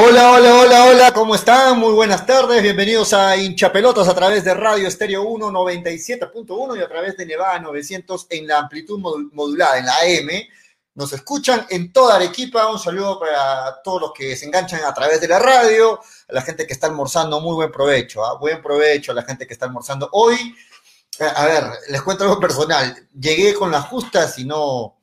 Hola, hola, hola, hola, ¿cómo están? Muy buenas tardes, bienvenidos a Hinchapelotas a través de Radio Estéreo 1 97.1 y a través de Nevada 900 en la amplitud modulada, en la AM. Nos escuchan en toda Arequipa, un saludo para todos los que se enganchan a través de la radio, a la gente que está almorzando, muy buen provecho, ¿ah? buen provecho a la gente que está almorzando. Hoy, a ver, les cuento algo personal, llegué con las justas y no,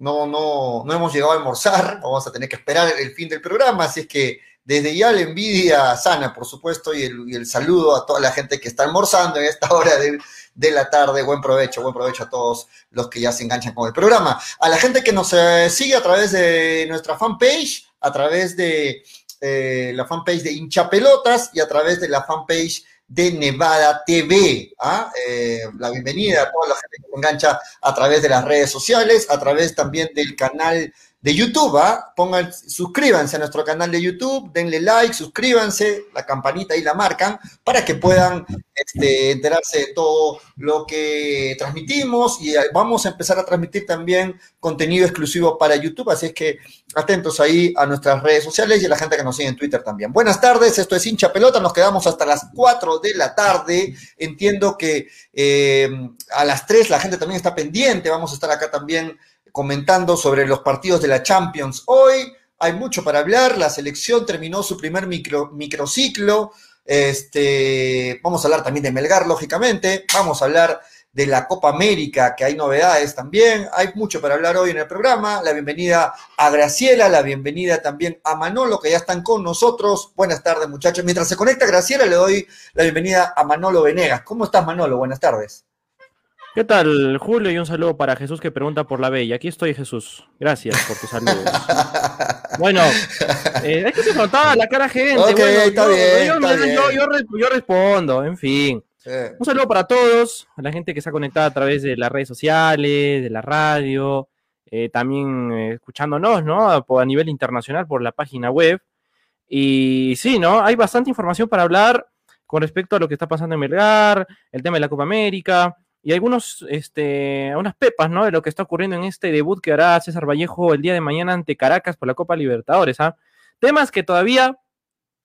no, no, no hemos llegado a almorzar, vamos a tener que esperar el fin del programa, así es que desde ya la envidia sana, por supuesto, y el, saludo a toda la gente que está almorzando en esta hora de, la tarde. Buen provecho, buen provecho a todos los que ya se enganchan con el programa. A la gente que nos eh, sigue a través de nuestra fanpage, a través de eh, la fanpage de Hinchapelotas y a través de la fanpage de Nevada TV. ¿ah? Eh, la bienvenida a toda la gente que se engancha a través de las redes sociales, a través también del canal de YouTube, ¿ah? Pongan, suscríbanse a nuestro canal de YouTube, denle like, suscríbanse, la campanita ahí la marcan, para que puedan este, enterarse de todo lo que transmitimos y vamos a empezar a transmitir también contenido exclusivo para YouTube, así es que atentos ahí a nuestras redes sociales y a la gente que nos sigue en Twitter también. Buenas tardes, esto es hincha pelota, nos quedamos hasta las 4 de la tarde, entiendo que eh, a las 3 la gente también está pendiente, vamos a estar acá también comentando sobre los partidos de la Champions hoy. Hay mucho para hablar. La selección terminó su primer micro, microciclo. Este, vamos a hablar también de Melgar, lógicamente. Vamos a hablar de la Copa América, que hay novedades también. Hay mucho para hablar hoy en el programa. La bienvenida a Graciela, la bienvenida también a Manolo, que ya están con nosotros. Buenas tardes, muchachos. Mientras se conecta Graciela, le doy la bienvenida a Manolo Venegas. ¿Cómo estás, Manolo? Buenas tardes. ¿Qué tal, Julio? Y un saludo para Jesús que pregunta por la bella. Aquí estoy, Jesús. Gracias por tu saludo. bueno, eh, es que se notaba la cara gente. Ok, está bien, yo, respondo, en fin. Un saludo para todos, a la gente que está conectada a través de las redes sociales, de la radio, eh, también eh, escuchándonos, ¿no? A, nivel internacional por la página web. Y sí, ¿no? Hay bastante información para hablar con respecto a lo que está pasando en Melgar, el tema de la Copa América y algunos, este, unas pepas, ¿no? De lo que está ocurriendo en este debut que hará César Vallejo el día de mañana ante Caracas por la Copa Libertadores, ¿ah? Temas que todavía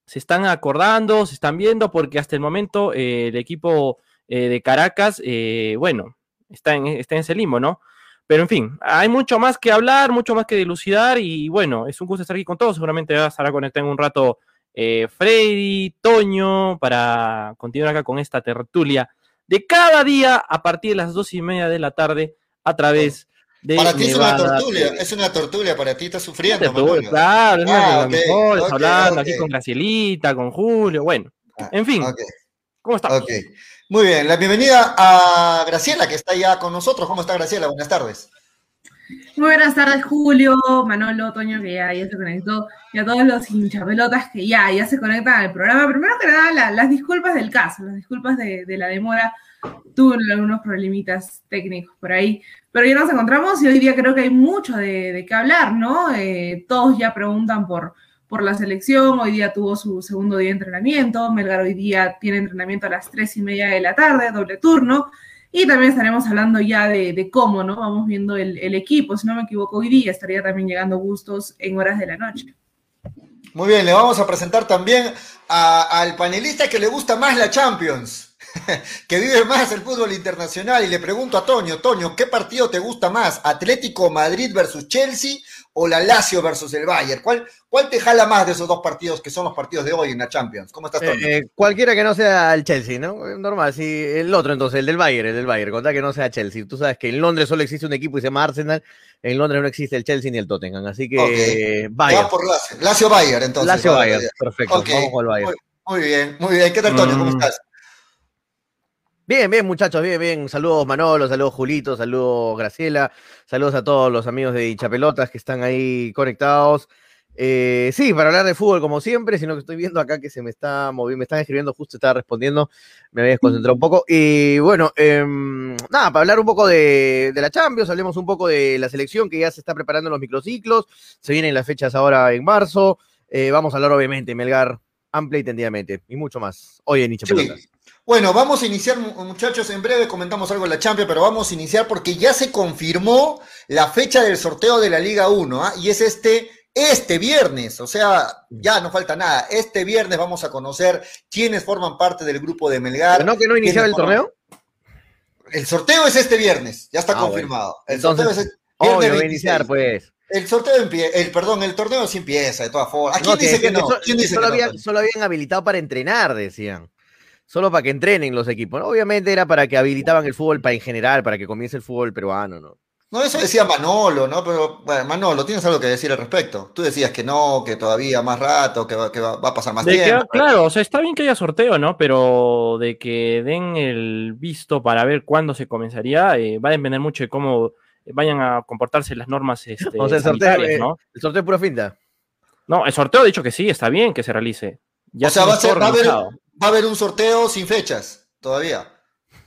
se están acordando, se están viendo, porque hasta el momento eh, el equipo eh, de Caracas, eh, bueno, está en, está en ese limbo, ¿no? Pero en fin, hay mucho más que hablar, mucho más que dilucidar, y bueno, es un gusto estar aquí con todos. Seguramente va a estar conectado en un rato Freddy, Toño, para continuar acá con esta tertulia de cada día a partir de las dos y media de la tarde a través de. Para ti es una tortulia, es una tortulia, para ti estás sufriendo. claro, es ah, hablando aquí con Gracielita, con Julio, bueno, ah, en fin. ¿Cómo estás? Muy bien, la bienvenida a Graciela, que está ya con nosotros. ¿Cómo está Graciela? Buenas tardes. Muy buenas tardes, Julio, Manolo, Toño, que ya, se conectó, y a todos los hinchapelotas que ya, ya se conectan al programa. Primero que nada, las disculpas del caso, las disculpas de, la demora. Tuve algunos problemitas técnicos por ahí, pero ya nos encontramos y hoy día creo que hay mucho de, qué hablar, ¿no? Eh, todos ya preguntan por, por la selección, hoy día tuvo su segundo día de entrenamiento, Melgar hoy día tiene entrenamiento a las tres y media de la tarde, doble turno. Y también estaremos hablando ya de, cómo, ¿no? Vamos viendo el, equipo. Si no me equivoco, hoy día estaría también llegando gustos en horas de la noche. Muy bien, le vamos a presentar también al panelista que le gusta más la Champions, que vive más el fútbol internacional. Y le pregunto a Toño, Toño, ¿qué partido te gusta más? ¿Atlético Madrid versus Chelsea o la Lazio versus el Bayern? ¿Cuál, ¿Cuál te jala más de esos dos partidos que son los partidos de hoy en la Champions? ¿Cómo estás, Tony? Eh, cualquiera que no sea el Chelsea, ¿no? Normal, sí. El otro, entonces, el del Bayern, el del Bayern. Contá que no sea Chelsea. Tú sabes que en Londres solo existe un equipo y se llama Arsenal. En Londres no existe el Chelsea ni el Tottenham. Así que Bayern. por Lazio. Lazio Bayern, entonces. Lazio Bayern, perfecto. Vamos con el Bayern. Muy, bien, muy bien. ¿Qué tal, Tony? ¿Cómo mm. estás? Bien, bien, muchachos, bien, bien. Saludos Manolo, saludos Julito, saludos Graciela, saludos a todos los amigos de Hinchapelotas que están ahí conectados. Eh, sí, para hablar de fútbol como siempre, sino que estoy viendo acá que se me está moviendo, me están escribiendo, justo estaba respondiendo, me había desconcentrado un poco. Y bueno, em, nada, para hablar un poco de, la Champions, hablemos un poco de la selección que ya se está preparando en los microciclos, se vienen las fechas ahora en marzo. Eh, vamos a hablar obviamente, Melgar, amplia y tendidamente, y mucho más, hoy en Hinchapelotas. Bueno, vamos a iniciar, muchachos, en breve comentamos algo de la Champions, pero vamos a iniciar porque ya se confirmó la fecha del sorteo de la Liga 1, ¿ah? y es este este viernes, o sea, ya no falta nada. Este viernes vamos a conocer quiénes forman parte del grupo de Melgar. ¿No que no iniciaba el torneo? El sorteo es este viernes, ya está ah, confirmado. El sorteo es este viernes. a iniciar, pues. El sorteo empieza, el perdón, el torneo sí empieza, de todas formas. ¿A quién dice que, no? ¿Quién dice solo, habían, solo habían habilitado para entrenar, decían. Solo para que entrenen los equipos. Obviamente era para que habilitaban el fútbol para en general, para que comience el fútbol peruano, ¿no? No, eso decía Manolo, ¿no? Pero, bueno, Manolo, ¿tienes algo que decir al respecto? Tú decías que no, que todavía más rato, que va, que va, a pasar más tiempo. claro, o sea, está bien que haya sorteo, ¿no? Pero de que den el visto para ver cuándo se comenzaría, eh, va a depender mucho de cómo vayan a comportarse las normas este, o sea, el sorteo, eh, ¿no? El sorteo es pura finta. No, el sorteo ha dicho que sí, está bien que se realice. Ya o sea, va a, ser, va, a haber, va a haber un sorteo sin fechas todavía.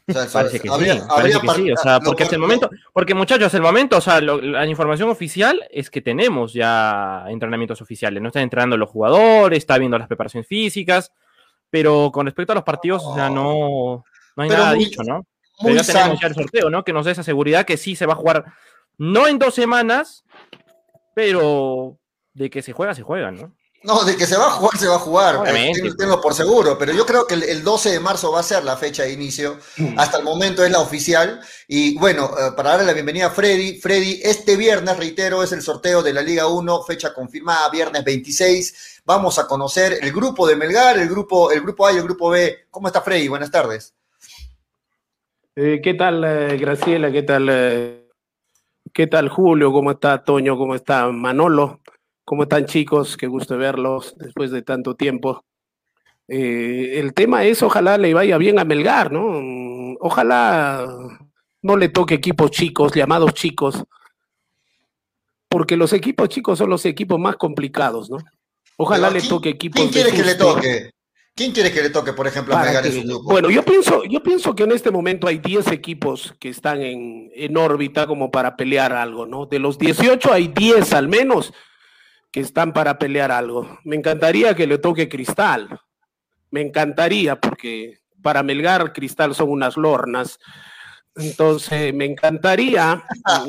O sea, parece que sí, parece que sí, o sea, porque hasta el momento, porque muchachos, el momento, o sea, la información oficial es que tenemos ya entrenamientos oficiales, no están entrenando los jugadores, está viendo las preparaciones físicas, pero con respecto a los partidos, o sea, no, no hay nada dicho, ¿no? Pero ya tenemos ya el sorteo, ¿no? Que nos dé esa seguridad que sí se va a jugar, no en dos semanas, pero de que se juega, se juega, ¿no? No, de que se va a jugar, se va a jugar. Tengo, por seguro, pero yo creo que el, 12 de marzo va a ser la fecha de inicio. Mm. Hasta el momento es la oficial. Y bueno, eh, para darle la bienvenida a Freddy. Freddy, este viernes, reitero, es el sorteo de la Liga 1, fecha confirmada, viernes 26. Vamos a conocer el grupo de Melgar, el grupo, el grupo A y el grupo B. ¿Cómo está Freddy? Buenas tardes. Eh, ¿Qué tal, eh, Graciela? ¿Qué tal, eh, qué tal, Julio? ¿Cómo está Toño? ¿Cómo está Manolo? ¿Cómo están, chicos? Qué gusto verlos después de tanto tiempo. el tema es, ojalá le vaya bien a Melgar, ¿no? Ojalá no le toque equipos chicos, llamados chicos, porque los equipos chicos son los equipos más complicados, ¿no? Ojalá le toque equipos. ¿Quién quiere que le toque? ¿Quién quiere que le toque, por ejemplo, a Melgar en su grupo? Bueno, yo pienso, yo pienso que en este momento hay 10 equipos que están en, en, órbita como para pelear algo, ¿no? De los 18 hay 10 al menos que están para pelear algo. Me encantaría que le toque Cristal. Me encantaría, porque para Melgar Cristal son unas lornas. Entonces, me encantaría,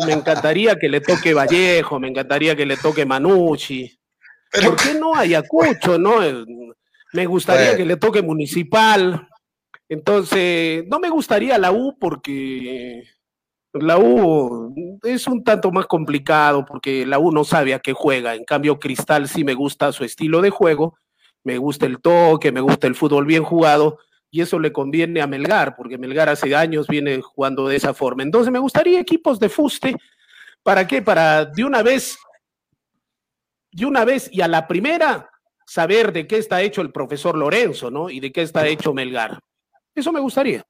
me encantaría que le toque Vallejo, me encantaría que le toque Manucci. ¿Por qué no Ayacucho, no? Me gustaría que le toque municipal. Entonces, no me gustaría la U porque la U es un tanto más complicado porque la U no sabe a qué juega. En cambio, Cristal sí me gusta su estilo de juego, me gusta el toque, me gusta el fútbol bien jugado y eso le conviene a Melgar porque Melgar hace años viene jugando de esa forma. Entonces, me gustaría equipos de fuste. ¿Para qué? Para de una vez, de una vez y a la primera saber de qué está hecho el profesor Lorenzo, ¿no? Y de qué está hecho Melgar. Eso me gustaría,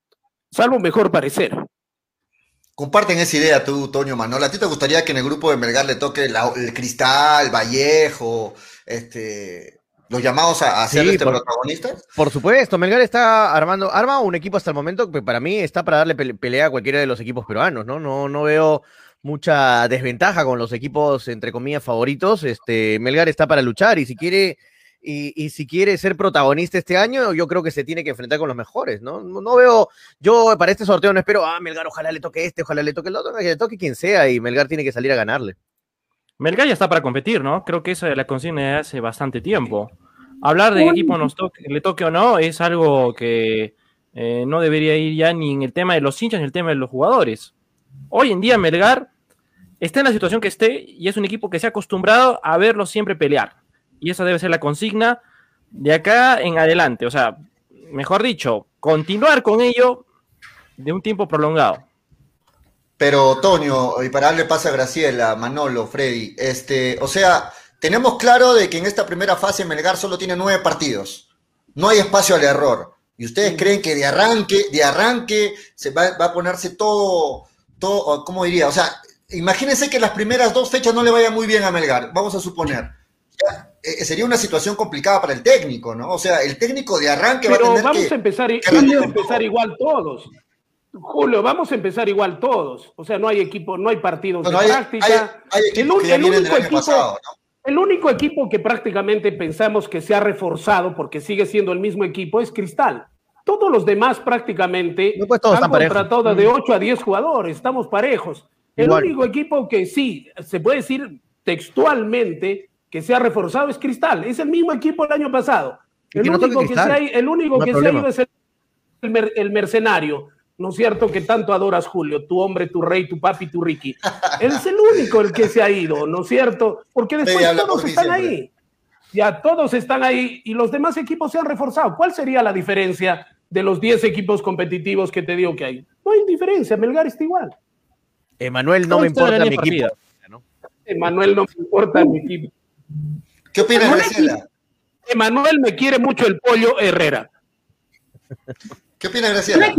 salvo mejor parecer. Comparten esa idea tú, Toño Manuel. ¿A ti te gustaría que en el grupo de Melgar le toque el Cristal, Vallejo, este, los llamados a, ser este protagonistas? Por supuesto, Melgar está armando, arma un equipo hasta el momento que para mí está para darle pelea a cualquiera de los equipos peruanos, ¿no? No, no veo mucha desventaja con los equipos, entre comillas, favoritos. Este, Melgar está para luchar y si quiere y, si quiere ser protagonista este año, yo creo que se tiene que enfrentar con los mejores, ¿no? No, veo, yo para este sorteo no espero, ah, Melgar, ojalá le toque este, ojalá le toque el otro, que le toque quien sea y Melgar tiene que salir a ganarle. Melgar ya está para competir, ¿no? Creo que esa es la consigna de hace bastante tiempo. Hablar de qué equipo nos toque, le toque o no es algo que eh, no debería ir ya ni en el tema de los hinchas ni en el tema de los jugadores. Hoy en día Melgar está en la situación que esté y es un equipo que se ha acostumbrado a verlo siempre pelear y esa debe ser la consigna de acá en adelante. O sea, mejor dicho, continuar con ello de un tiempo prolongado. Pero, Toño, y para darle paso a Graciela, Manolo, Freddy, este, o sea, tenemos claro de que en esta primera fase Melgar solo tiene nueve partidos. No hay espacio al error. ¿Y ustedes creen que de arranque, de arranque, se va, va a ponerse todo, todo, ¿cómo diría? O sea, imagínense que las primeras dos fechas no le vayan muy bien a Melgar, vamos a suponer. Eh, sería una situación complicada para el técnico, ¿no? O sea, el técnico de arranque va a tener vamos a empezar, vamos a empezar igual todos. Julio, vamos a empezar igual todos. O sea, no hay equipo, no hay partidos de práctica. el, único equipo, el único equipo que prácticamente pensamos que se ha reforzado porque sigue siendo el mismo equipo es Cristal. Todos los demás prácticamente no, pues han contratado de 8 a 10 jugadores, estamos parejos. El único equipo que sí, se puede decir textualmente, que se ha reforzado es Cristal. Es el mismo equipo el año pasado. El único, que se, ha, el único que se ha ido es el, mercenario. ¿No es cierto que tanto adoras, Julio? Tu hombre, tu rey, tu papi, tu Ricky. Él es el único el que se ha ido, ¿no es cierto? Porque después todos están ahí. Ya todos están ahí y los demás equipos se han reforzado. ¿Cuál sería la diferencia de los 10 equipos competitivos que te digo que hay? No hay diferencia, Melgar está igual. Emanuel, no me importa mi equipo. Emanuel, no me importa mi equipo. ¿Qué opinas, Graciela? Emanuel me quiere mucho el pollo Herrera. ¿Qué opinas, Graciela?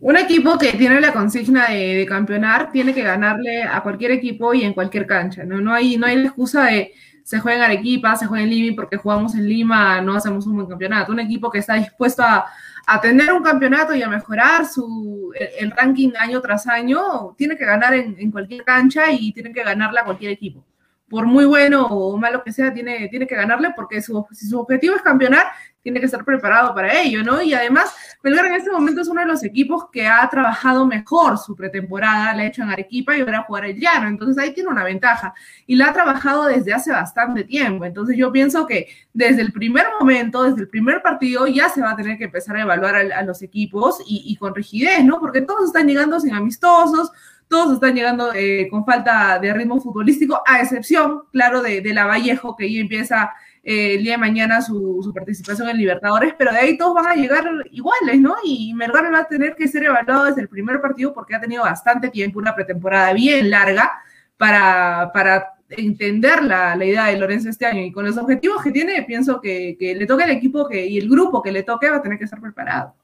Un equipo, que tiene la consigna de, campeonar tiene que ganarle a cualquier equipo y en cualquier cancha. No, no, hay, no hay la excusa de se juega en Arequipa, se juega en Lima y porque jugamos en Lima no hacemos un buen campeonato. Un equipo que está dispuesto a, a tener un campeonato y a mejorar su, el, ranking año tras año, tiene que ganar en, en, cualquier cancha y tiene que ganarla a cualquier equipo. Por muy bueno o malo que sea, tiene, tiene que ganarle porque su, si su objetivo es campeonar, tiene que estar preparado para ello, ¿no? Y además, Melgar en este momento es uno de los equipos que ha trabajado mejor su pretemporada, la ha hecho en Arequipa y ahora jugar el llano, entonces ahí tiene una ventaja y la ha trabajado desde hace bastante tiempo, entonces yo pienso que desde el primer momento, desde el primer partido, ya se va a tener que empezar a evaluar a, los equipos y, con rigidez, ¿no? Porque todos están llegando sin amistosos, todos están llegando eh, con falta de ritmo futbolístico, a excepción, claro, de, de la Vallejo, que ya empieza eh, el día de mañana su, participación en Libertadores, pero de ahí todos van a llegar iguales, ¿no? Y Melgar va a tener que ser evaluado desde el primer partido porque ha tenido bastante tiempo, una pretemporada bien larga para, para entender la, idea de Lorenzo este año y con los objetivos que tiene, pienso que, que le toque el equipo que, y el grupo que le toque va a tener que estar preparado.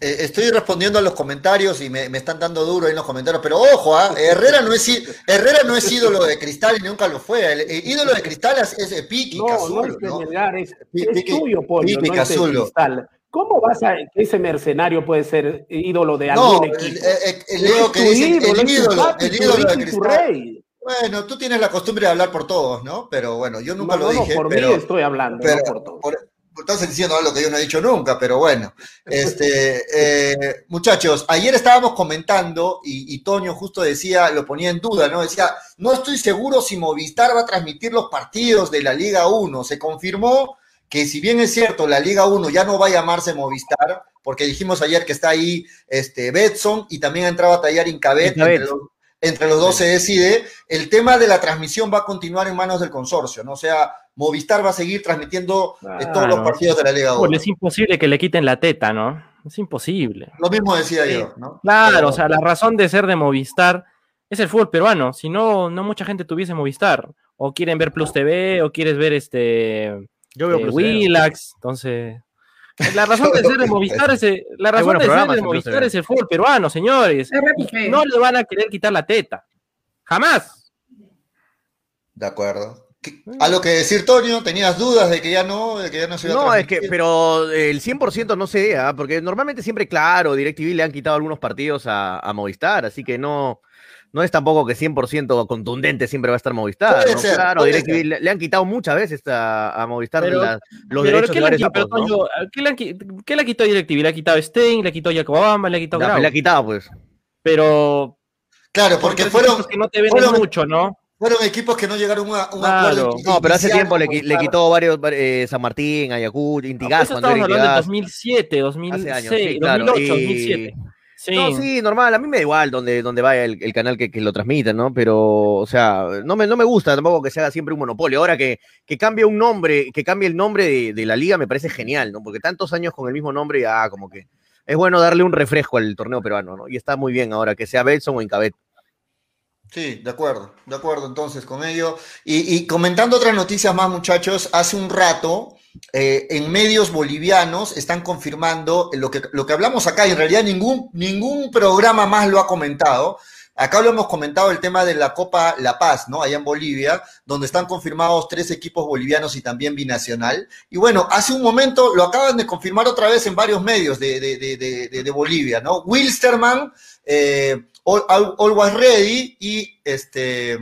Eh, estoy respondiendo a los comentarios y me, están dando duro ahí en los comentarios, pero ojo, ¿ah? Herrera, no es, Herrera no es ídolo de cristal y nunca lo fue. El, ídolo de cristal es, es Piqui no, Cazulo. No, es, es, tuyo, Pollo, no es cristal. ¿Cómo vas a ese mercenario puede ser ídolo de algún no, equipo? El, el, que ídolo, el ídolo, el ídolo de cristal. Bueno, tú tienes la costumbre de hablar por todos, ¿no? Pero bueno, yo nunca lo dije. por pero, mí estoy hablando, pero, no por todos. Por, estás diciendo algo que yo no he dicho nunca, pero bueno. Este, eh, muchachos, ayer estábamos comentando y, Toño justo decía, lo ponía en duda, ¿no? Decía, no estoy seguro si Movistar va a transmitir los partidos de la Liga 1. Se confirmó que si bien es cierto, la Liga 1 ya no va a llamarse Movistar, porque dijimos ayer que está ahí este, Betson y también ha entrado a tallar Incabet, entre los dos se decide, el tema de la transmisión va a continuar en manos del consorcio, ¿no? O sea, Movistar va a seguir transmitiendo eh, todos los partidos de la Liga 1. es imposible que le quiten la teta, ¿no? Es imposible. Lo mismo decía yo, ¿no? Claro, o sea, la razón de ser de Movistar es el fútbol peruano. Si no, no mucha gente tuviese Movistar. O quieren ver Plus TV, o quieres ver este. Yo veo eh, Willax, entonces. La razón de ser de Movistar es el, la razón de ser de Movistar es el fútbol peruano, señores. no le van a querer quitar la teta. Jamás. De acuerdo. A lo que decir, Tonio, ¿tenías dudas de que ya no, de que ya no se iba No, es que, pero el 100% no sé, ¿ah? porque normalmente siempre, claro, DirecTV le han quitado algunos partidos a, Movistar, así que no, no es tampoco que 100% contundente siempre va a estar Movistar. claro, DirecTV le, han quitado muchas veces a, Movistar los derechos ¿qué de varios ¿qué, le ¿qué, le ha quitado DirecTV? Le ha quitado Stein, le ha quitado Jacobamba, le ha quitado no, Le ha quitado, pues. Pero... Claro, porque, fueron... Que no te venden mucho, ¿no? Fueron equipos que no llegaron a un acuerdo. No, pero hace tiempo le, quitó varios, eh, San Martín, Ayacucho, Intigas. Estamos hablando de 2007, 2006, 2008, 2007. Sí. No, sí, normal, a mí me da igual donde, donde vaya el, canal que, lo transmita, ¿no? Pero, o sea, no me, no me gusta tampoco que se haga siempre un monopolio. Ahora que, que cambie un nombre, que cambie el nombre de, la liga me parece genial, ¿no? Porque tantos años con el mismo nombre, ya como que es bueno darle un refresco al torneo peruano, ¿no? Y está muy bien ahora que sea Betson o Incabet. Sí, de acuerdo, de acuerdo entonces con ello. Y, comentando otras noticias más, muchachos, hace un rato eh, en medios bolivianos están confirmando lo que, lo que hablamos acá, y en realidad ningún, ningún programa más lo ha comentado. Acá lo hemos comentado el tema de la Copa La Paz, ¿no? Allá en Bolivia, donde están confirmados tres equipos bolivianos y también binacional. Y bueno, hace un momento lo acaban de confirmar otra vez en varios medios de, de, de Bolivia, ¿no? Wilstermann eh, All, Was Ready y este,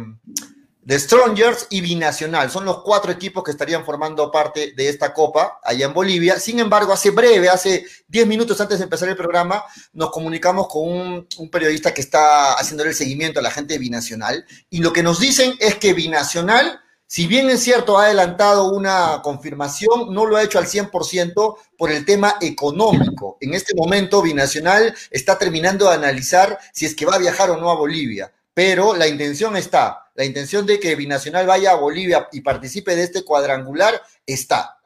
The Strongers y Binacional. Son los cuatro equipos que estarían formando parte de esta copa allá en Bolivia. Sin embargo, hace breve, hace 10 minutos antes de empezar el programa, nos comunicamos con un, un periodista que está haciendo el seguimiento a la gente de Binacional y lo que nos dicen es que Binacional Si bien es cierto, ha adelantado una confirmación, no lo ha hecho al 100% por el tema económico. En este momento, Binacional está terminando de analizar si es que va a viajar o no a Bolivia, pero la intención está, la intención de que Binacional vaya a Bolivia y participe de este cuadrangular está.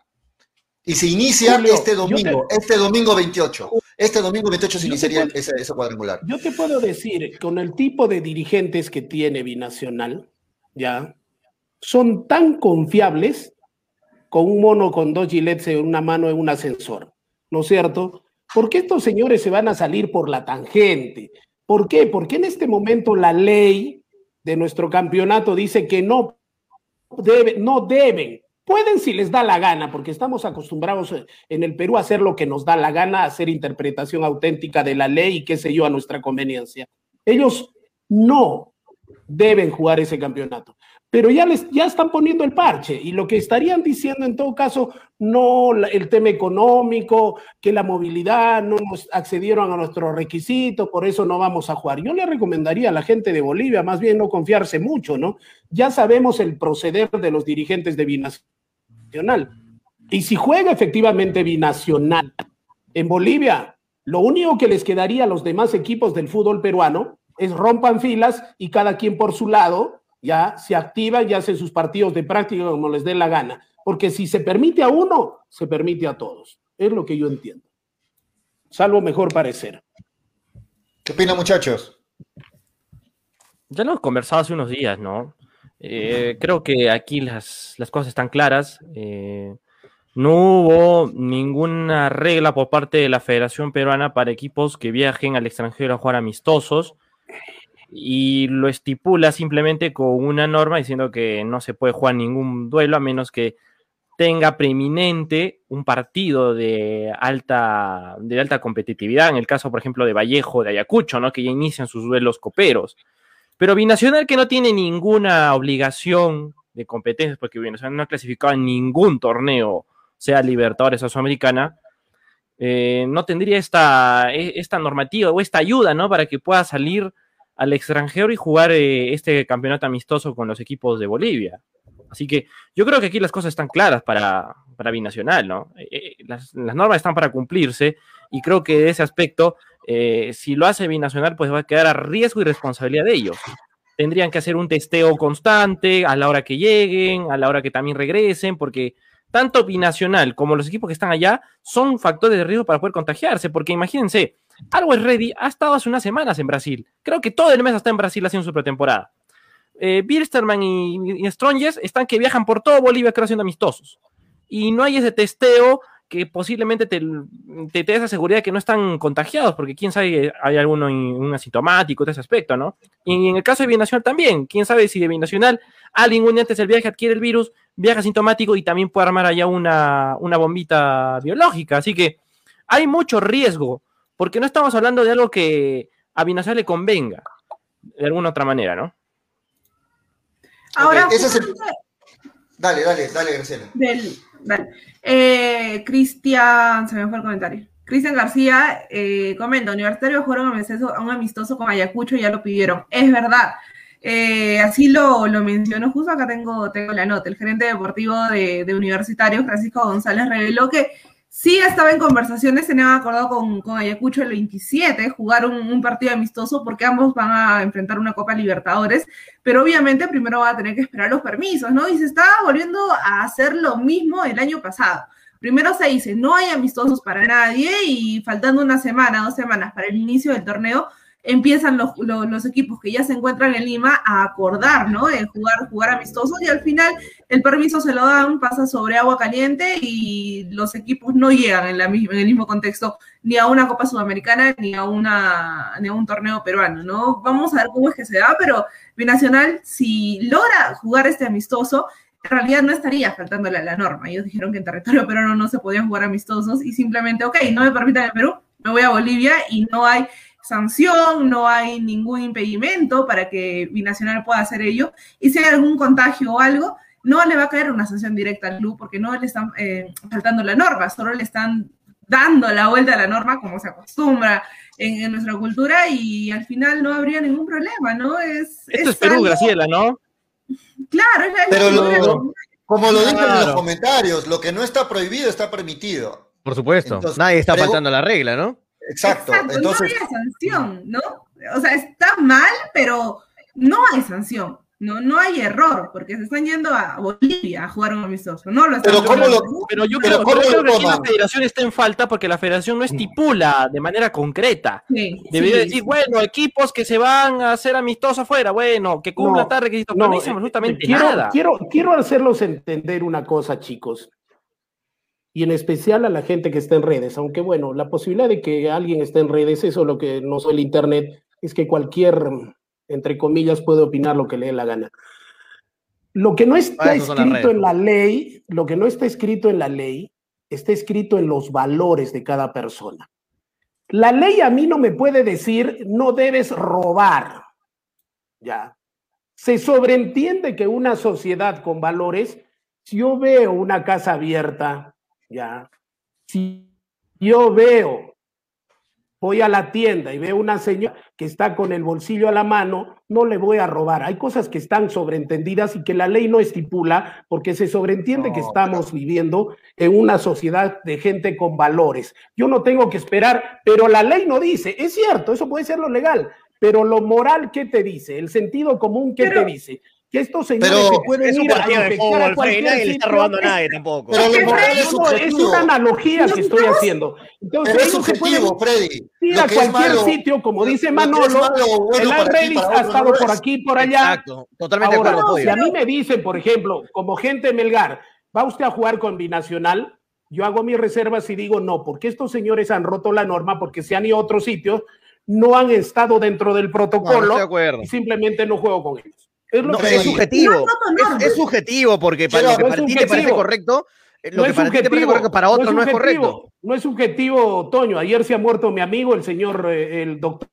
Y se inicia este domingo, este domingo 28. Este domingo 28 se iniciaría ese, cuadrangular. Yo te puedo decir, con el tipo de dirigentes que tiene Binacional, ya, son tan confiables con un mono con dos gilets en una mano en un ascensor, ¿no es cierto? Porque estos señores se van a salir por la tangente. ¿Por qué? Porque en este momento la ley de nuestro campeonato dice que no, debe, no deben Pueden si les da la gana, porque estamos acostumbrados en el Perú a hacer lo que nos da la gana, a hacer interpretación auténtica de la ley y qué sé yo a nuestra conveniencia. Ellos no deben jugar ese campeonato, pero ya les ya están poniendo el parche y lo que estarían diciendo en todo caso no el tema económico, que la movilidad no nos accedieron a nuestros requisitos, por eso no vamos a jugar. Yo le recomendaría a la gente de Bolivia más bien no confiarse mucho, ¿no? Ya sabemos el proceder de los dirigentes de Binas y si juega efectivamente binacional en Bolivia, lo único que les quedaría a los demás equipos del fútbol peruano es rompan filas y cada quien por su lado ya se activa y hace sus partidos de práctica como les dé la gana. Porque si se permite a uno, se permite a todos. Es lo que yo entiendo. Salvo mejor parecer. ¿Qué opinan, muchachos? Ya lo hemos conversado hace unos días, ¿no? Eh, creo que aquí las, las cosas están claras. Eh, no hubo ninguna regla por parte de la Federación Peruana para equipos que viajen al extranjero a jugar amistosos y lo estipula simplemente con una norma diciendo que no se puede jugar ningún duelo a menos que tenga preeminente un partido de alta, de alta competitividad, en el caso, por ejemplo, de Vallejo, de Ayacucho, ¿no? que ya inician sus duelos coperos. Pero Binacional que no tiene ninguna obligación de competencias, porque Binacional no ha clasificado en ningún torneo, sea Libertadores o Sudamericana, eh, no tendría esta, e, esta normativa o esta ayuda, ¿no? Para que pueda salir al extranjero y jugar eh, este campeonato amistoso con los equipos de Bolivia. Así que yo creo que aquí las cosas están claras para, para Binacional, ¿no? Eh, las, las, normas están para cumplirse y creo que de ese aspecto eh, si lo hace binacional, pues va a quedar a riesgo y responsabilidad de ellos. Tendrían que hacer un testeo constante a la hora que lleguen, a la hora que también regresen, porque tanto binacional como los equipos que están allá son factores de riesgo para poder contagiarse, porque imagínense, Always Ready ha estado hace unas semanas en Brasil. Creo que todo el mes está en Brasil haciendo su pretemporada. Eh, y, y Strongest están que viajan por todo Bolivia creo haciendo amistosos. Y no hay ese testeo que posiblemente te, te, dé esa seguridad que no están contagiados, porque quién sabe, hay alguno un asintomático de ese aspecto, ¿no? Y en el caso de Binacional también, quién sabe si de Binacional alguien un antes del viaje adquiere el virus, viaja asintomático y también puede armar allá una, una bombita biológica. Así que hay mucho riesgo, porque no estamos hablando de algo que a Binacional le convenga, de alguna otra manera, ¿no? Ahora, ese es el... Dale, dale, dale, Graciela. Del, dale. Eh, Cristian, se me fue el comentario. Cristian García eh, comenta, Universitario fueron a un amistoso con Ayacucho y ya lo pidieron. Es verdad. Eh, así lo, lo mencionó, justo acá tengo, tengo la nota. El gerente deportivo de, de Universitario, Francisco González, reveló que Sí, estaba en conversaciones, tenían acordado con, con Ayacucho el 27, jugar un, partido amistoso porque ambos van a enfrentar una Copa Libertadores, pero obviamente primero va a tener que esperar los permisos, ¿no? Y se está volviendo a hacer lo mismo el año pasado. Primero se dice, no hay amistosos para nadie y faltando una semana, dos semanas para el inicio del torneo, empiezan los, equipos que ya se encuentran en Lima a acordar, ¿no? En jugar, jugar amistosos y al final el permiso se lo dan, pasa sobre agua caliente y los equipos no llegan en, la, en el mismo contexto ni a una Copa Sudamericana ni a, una, ni a un torneo peruano, ¿no? Vamos a ver cómo es que se da, pero Binacional, si logra jugar este amistoso, en realidad no estaría faltándole a la norma. Ellos dijeron que en territorio peruano no se podían jugar amistosos y simplemente, ok, no me permiten el Perú, me voy a Bolivia y no hay sanción, no hay ningún impedimento para que Binacional pueda hacer ello. Y si hay algún contagio o algo, no le va a caer una sanción directa al club porque no le están eh, faltando la norma, solo le están dando la vuelta a la norma como se acostumbra en, nuestra cultura y al final no habría ningún problema, ¿no? Es, Esto es, Perú, Graciela, ¿no? Claro, pero como lo dicen en los comentarios, lo que no está prohibido está permitido. Por supuesto, nadie está faltando la regla, ¿no? Exacto. Entonces, no hay sanción, ¿no? O sea, está mal, pero no hay sanción. No, no hay error, porque se están yendo a Bolivia a jugar un amistoso. No lo pero, ¿cómo lo, pero yo creo, que la federación está en falta porque la federación no estipula de manera concreta. Debería decir, bueno, equipos que se van a hacer amistosos afuera, bueno, que cumplan tal requisito. No, no absolutamente quiero, nada. Quiero, quiero hacerlos entender una cosa, chicos. Y en especial a la gente que está en redes, aunque bueno, la posibilidad de que alguien esté en redes, eso es lo que no soy el Internet, es que cualquier entre comillas, puede opinar lo que le dé la gana. Lo que no está escrito en la ley, lo que no está escrito en la ley, está escrito en los valores de cada persona. La ley a mí no me puede decir no debes robar. Ya. Se sobreentiende que una sociedad con valores, si yo veo una casa abierta, ya, si yo veo voy a la tienda y veo una señora que está con el bolsillo a la mano, no le voy a robar. Hay cosas que están sobreentendidas y que la ley no estipula porque se sobreentiende que estamos viviendo en una sociedad de gente con valores. Yo no tengo que esperar, pero la ley no dice, es cierto, eso puede ser lo legal, pero lo moral, ¿qué te dice? El sentido común, ¿qué te dice? Que estos señores que pueden es ir a infectar a cualquier nadie le está robando a nadie tampoco. Pero es, es, una analogía que estoy haciendo. Entonces, pero es subjetivo, Freddy. Ir a cualquier sitio, como dice Manolo, el Alredis ha estado por aquí y por allá. Exacto, totalmente Ahora, de acuerdo. Si a mí me dicen, por ejemplo, como gente Melgar, ¿va usted a jugar con binacional? Yo hago mis reservas y digo no, porque estos señores han roto la norma, porque se han ido a otros sitios, no han estado dentro del protocolo y simplemente no juego con ellos. Es, lo que es subjetivo. es, subjetivo porque para lo que para ti te parece correcto, lo que para ti te parece correcto para otro no es, correcto. No es subjetivo, Toño. Ayer se ha muerto mi amigo, el señor, eh, el doctor.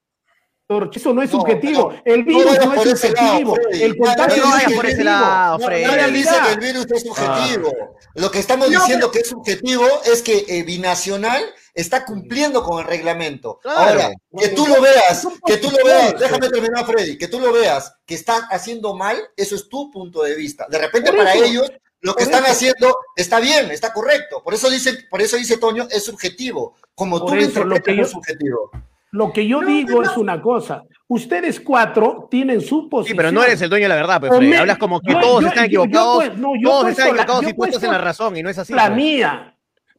Eso no es subjetivo. el virus no, es subjetivo. el contagio no vaya por ese lado, Nadie dice que el virus es subjetivo. Lo que estamos diciendo que es subjetivo es que eh, binacional está cumpliendo con el reglamento. Ahora, que tú lo veas, que tú lo veas, déjame terminar, Freddy, que tú lo veas que está haciendo mal, eso es tu punto de vista. De repente para ellos lo que están haciendo está bien, está correcto. Por eso dice, por eso dice Toño, es subjetivo. Como tú eso, lo que yo, es subjetivo. Lo que yo digo es una cosa. Ustedes cuatro tienen su posición. Sí, pero no eres el dueño de la verdad, pues, Hablas como que todos están equivocados. todos están equivocados y tú estás en la razón, y no es así. La pues. mía.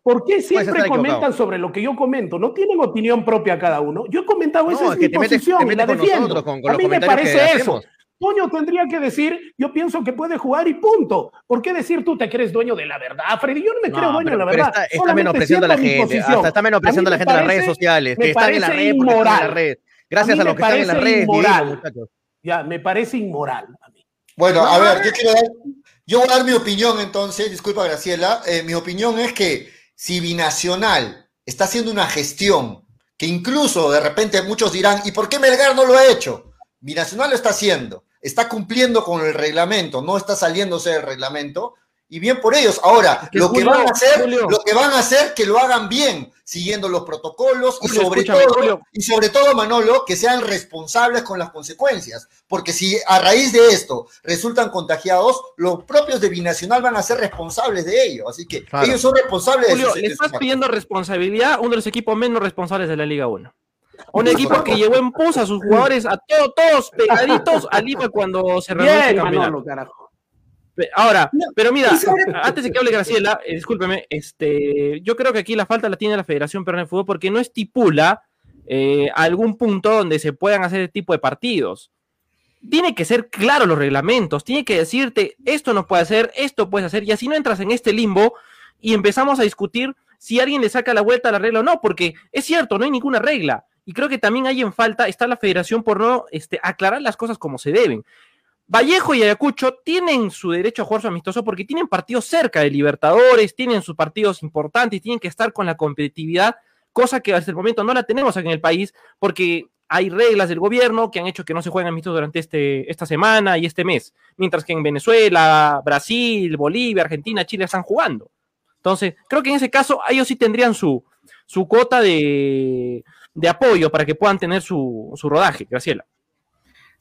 ¿Por qué siempre comentan sobre lo que yo comento? No tienen opinión propia cada uno. Yo he comentado, esa es, mi posición, y la defiendo. a mí me parece eso. Toño tendría que decir, yo pienso que puede jugar y punto. ¿Por qué decir tú te crees dueño de la verdad, Freddy? Yo no me creo dueño de la verdad. Está, está menospreciando a la gente, hasta está menospreciando a la gente en las redes sociales, que están en la red, en la red. Gracias a, los que están en la red, inmoral. ya, me parece inmoral a mí. Bueno, a ver, yo quiero dar, yo voy a dar mi opinión entonces, disculpa Graciela, eh, mi opinión es que si Binacional está haciendo una gestión que incluso de repente muchos dirán, ¿y por qué Melgar no lo ha hecho? Binacional lo está haciendo, está cumpliendo con el reglamento, no está saliéndose del reglamento, y bien por ellos. Ahora, lo que van a hacer, lo que van a hacer, que lo hagan bien, siguiendo los protocolos y sobre todo, y sobre todo, Manolo, que sean responsables con las consecuencias. Porque si a raíz de esto resultan contagiados, los propios de Binacional van a ser responsables de ello. Así que ellos son responsables Julio, de Le estás pidiendo responsabilidad a uno de los equipos menos responsables de la Liga 1. Un equipo que llevó en pos a sus jugadores, a todos, todos pegaditos al Lima cuando se reunió el campeonato. Carajo. Ahora, pero mira, antes de que hable Graciela, eh, discúlpeme, este, yo creo que aquí la falta la tiene la Federación Peruana de Fútbol porque no estipula eh, algún punto donde se puedan hacer este tipo de partidos. Tiene que ser claro los reglamentos, tiene que decirte esto no puede hacer, esto puedes hacer, y así no entras en este limbo y empezamos a discutir si alguien le saca la vuelta a la regla o no, porque es cierto, no hay ninguna regla. Y creo que también hay en falta, está la federación por no este, aclarar las cosas como se deben. Vallejo y Ayacucho tienen su derecho a jugar su amistoso porque tienen partidos cerca de Libertadores, tienen sus partidos importantes, tienen que estar con la competitividad, cosa que hasta el momento no la tenemos aquí en el país porque hay reglas del gobierno que han hecho que no se jueguen amistosos durante este, esta semana y este mes, mientras que en Venezuela, Brasil, Bolivia, Argentina, Chile están jugando. Entonces, creo que en ese caso ellos sí tendrían su, su cuota de, de apoyo para que puedan tener su, su rodaje, Graciela.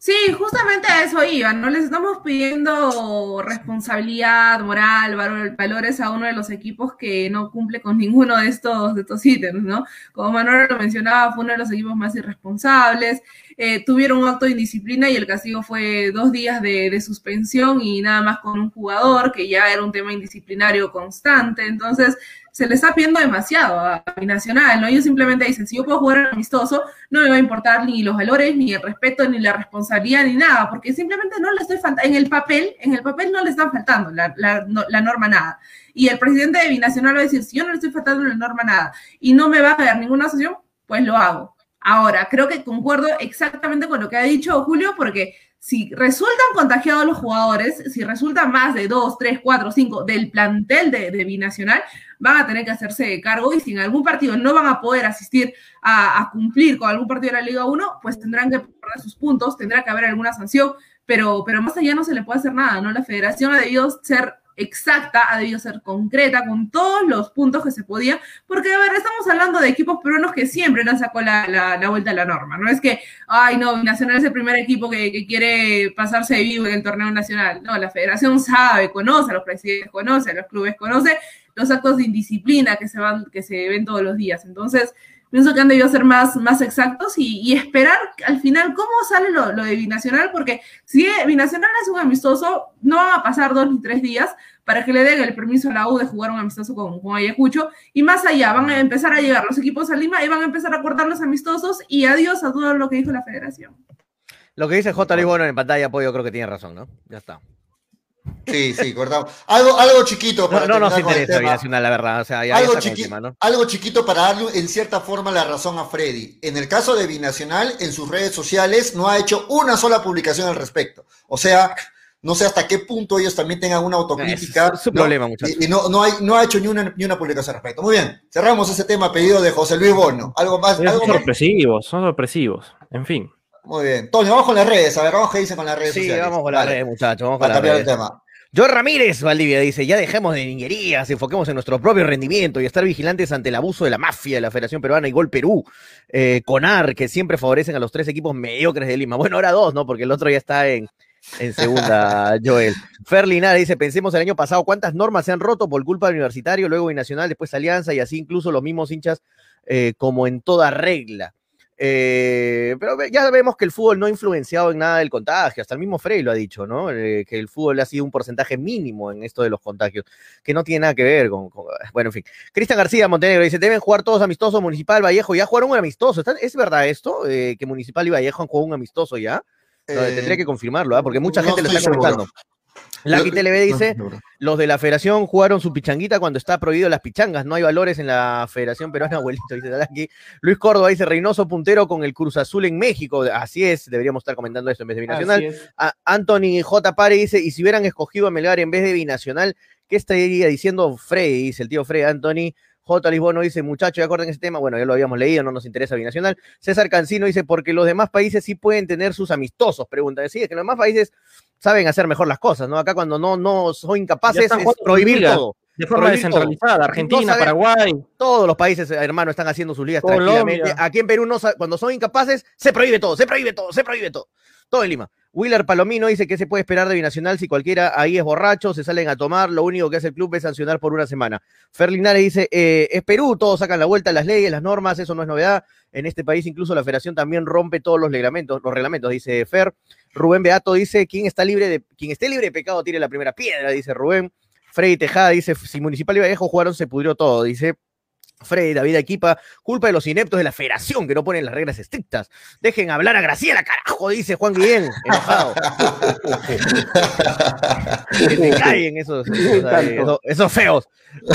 Sí, justamente a eso iba, ¿no? Les estamos pidiendo responsabilidad, moral, valores a uno de los equipos que no cumple con ninguno de estos, de estos ítems, ¿no? Como Manuel lo mencionaba, fue uno de los equipos más irresponsables, eh, tuvieron un acto de indisciplina y el castigo fue dos días de, de, suspensión y nada más con un jugador, que ya era un tema indisciplinario constante, entonces se le está pidiendo demasiado a Binacional, ¿no? Ellos simplemente dicen, si yo puedo jugar amistoso, no me va a importar ni los valores, ni el respeto, ni la responsabilidad, ni nada, porque simplemente no le estoy faltando, en el papel, en el papel no le están faltando la, norma nada. Y el presidente de Binacional va a decir, si yo no le estoy faltando la norma nada y no me va a dar ninguna asociación, pues lo hago. Ahora, creo que concuerdo exactamente con lo que ha dicho Julio, porque si resultan contagiados los jugadores, si resultan más de dos, tres, cuatro, cinco del plantel de, de, Binacional, van a tener que hacerse cargo y si en algún partido no van a poder asistir a, cumplir con algún partido de la Liga 1, pues tendrán que perder sus puntos, tendrá que haber alguna sanción, pero, pero más allá no se le puede hacer nada, ¿no? La federación ha debido ser exacta, ha debido ser concreta con todos los puntos que se podía, porque a ver, estamos hablando de equipos peruanos que siempre nos sacó la, la, vuelta a la norma, no es que, ay no, Nacional es el primer equipo que, quiere pasarse vivo en el torneo nacional, no, la federación sabe, conoce a los presidentes, conoce a los clubes, conoce los actos de indisciplina que se van, que se ven todos los días, entonces pienso que han debido ser más, más exactos y, esperar al final cómo sale lo, de Binacional, porque si Binacional es un amistoso, no van a pasar dos ni tres días para que le den el permiso a la U de jugar un amistoso con, con Ayacucho, y más allá van a empezar a llegar los equipos a Lima y van a empezar a cortar los amistosos y adiós a todo lo que dijo la federación. Lo que dice J. Luis Bueno en pantalla, pues yo creo que tiene razón, ¿no? Ya está. Sí, sí, cortamos. Algo, algo chiquito para. No, no nos interesa Binacional, la verdad. O sea, algo, algo chiquito para darle en cierta forma la razón a Freddy. En el caso de Binacional, en sus redes sociales no ha hecho una sola publicación al respecto. O sea, no sé hasta qué punto ellos también tengan una autocrítica. Es, su problema, muchachos. Y, no, no, hay, no ha hecho ni una, ni una publicación al respecto. Muy bien, cerramos ese tema pedido de José Luis Bono. Algo más. son sorpresivos, son sorpresivos. En fin. Muy bien. Toño, vamos con las redes. A ver, vamos dicen con las redes sí, vamos con las redes, muchachos. Vamos con las redes. El tema. Yo Ramírez, Valdivia, dice, ya dejemos de niñerías, enfoquemos en nuestro propio rendimiento y estar vigilantes ante el abuso de la mafia de la Federación Peruana y Gol Perú, eh, CONAR, que siempre favorecen a los tres equipos mediocres de Lima. Bueno, ahora dos, ¿no? Porque el otro ya está en, en segunda, Joel. Ferlinara dice, pensemos el año pasado cuántas normas se han roto por culpa del universitario, luego Binacional, después Alianza y así incluso los mismos hinchas eh, como en toda regla. Eh, pero ya vemos que el fútbol no ha influenciado en nada del contagio, hasta el mismo Frey lo ha dicho, ¿no? Eh, que el fútbol ha sido un porcentaje mínimo en esto de los contagios, que no tiene nada que ver con, bueno, en fin. Cristian García Montenegro dice, deben jugar todos amistosos, Municipal, Vallejo, ya jugaron un amistoso, ¿es verdad esto? Eh, que Municipal y Vallejo han jugado un amistoso ya. tendría que confirmarlo, ¿ah? porque mucha gente lo está comentando. Lucky TV dice, los de la federación jugaron su pichanguita cuando está prohibido las pichangas, no hay valores en la federación peruana, abuelito, dice aquí. Luis Córdoba dice, Reynoso puntero con el Cruz Azul en México, así es, deberíamos estar comentando esto en vez de Binacional. Anthony J. Pare dice, y si hubieran escogido a Melgar en vez de Binacional, ¿qué estaría diciendo Frey? Dice el tío Frey, Anthony. J. Lisbono dice, muchachos, ya acuerdan ese tema. Bueno, ya lo habíamos leído, no nos interesa binacional. César Cancino dice, porque los demás países sí pueden tener sus amistosos. Pregunta. Sí, es que los demás países saben hacer mejor las cosas, ¿no? Acá cuando no, no son incapaces es prohibir todo. De forma descentralizada, Argentina, Paraguay. Todos los países, hermano, están haciendo sus ligas tranquilamente. Aquí en Perú, no, cuando son incapaces, se prohíbe todo, se prohíbe todo, se prohíbe todo. Todo en Lima. Willer Palomino dice que se puede esperar de Binacional si cualquiera ahí es borracho, se salen a tomar, lo único que hace el club es sancionar por una semana. Ferlinare dice, eh, es Perú, todos sacan la vuelta, las leyes, las normas, eso no es novedad. En este país incluso la federación también rompe todos los reglamentos, los reglamentos, dice Fer. Rubén Beato dice, quien está libre de, quien esté libre de pecado tiene la primera piedra, dice Rubén. Freddy Tejada dice, si Municipal y Vallejo jugaron se pudrió todo, dice. Freddy David Equipa, culpa de los ineptos de la federación que no ponen las reglas estrictas. Dejen hablar a Graciela, carajo, dice Juan Guillén, enojado. que se caen esos, esos, feos.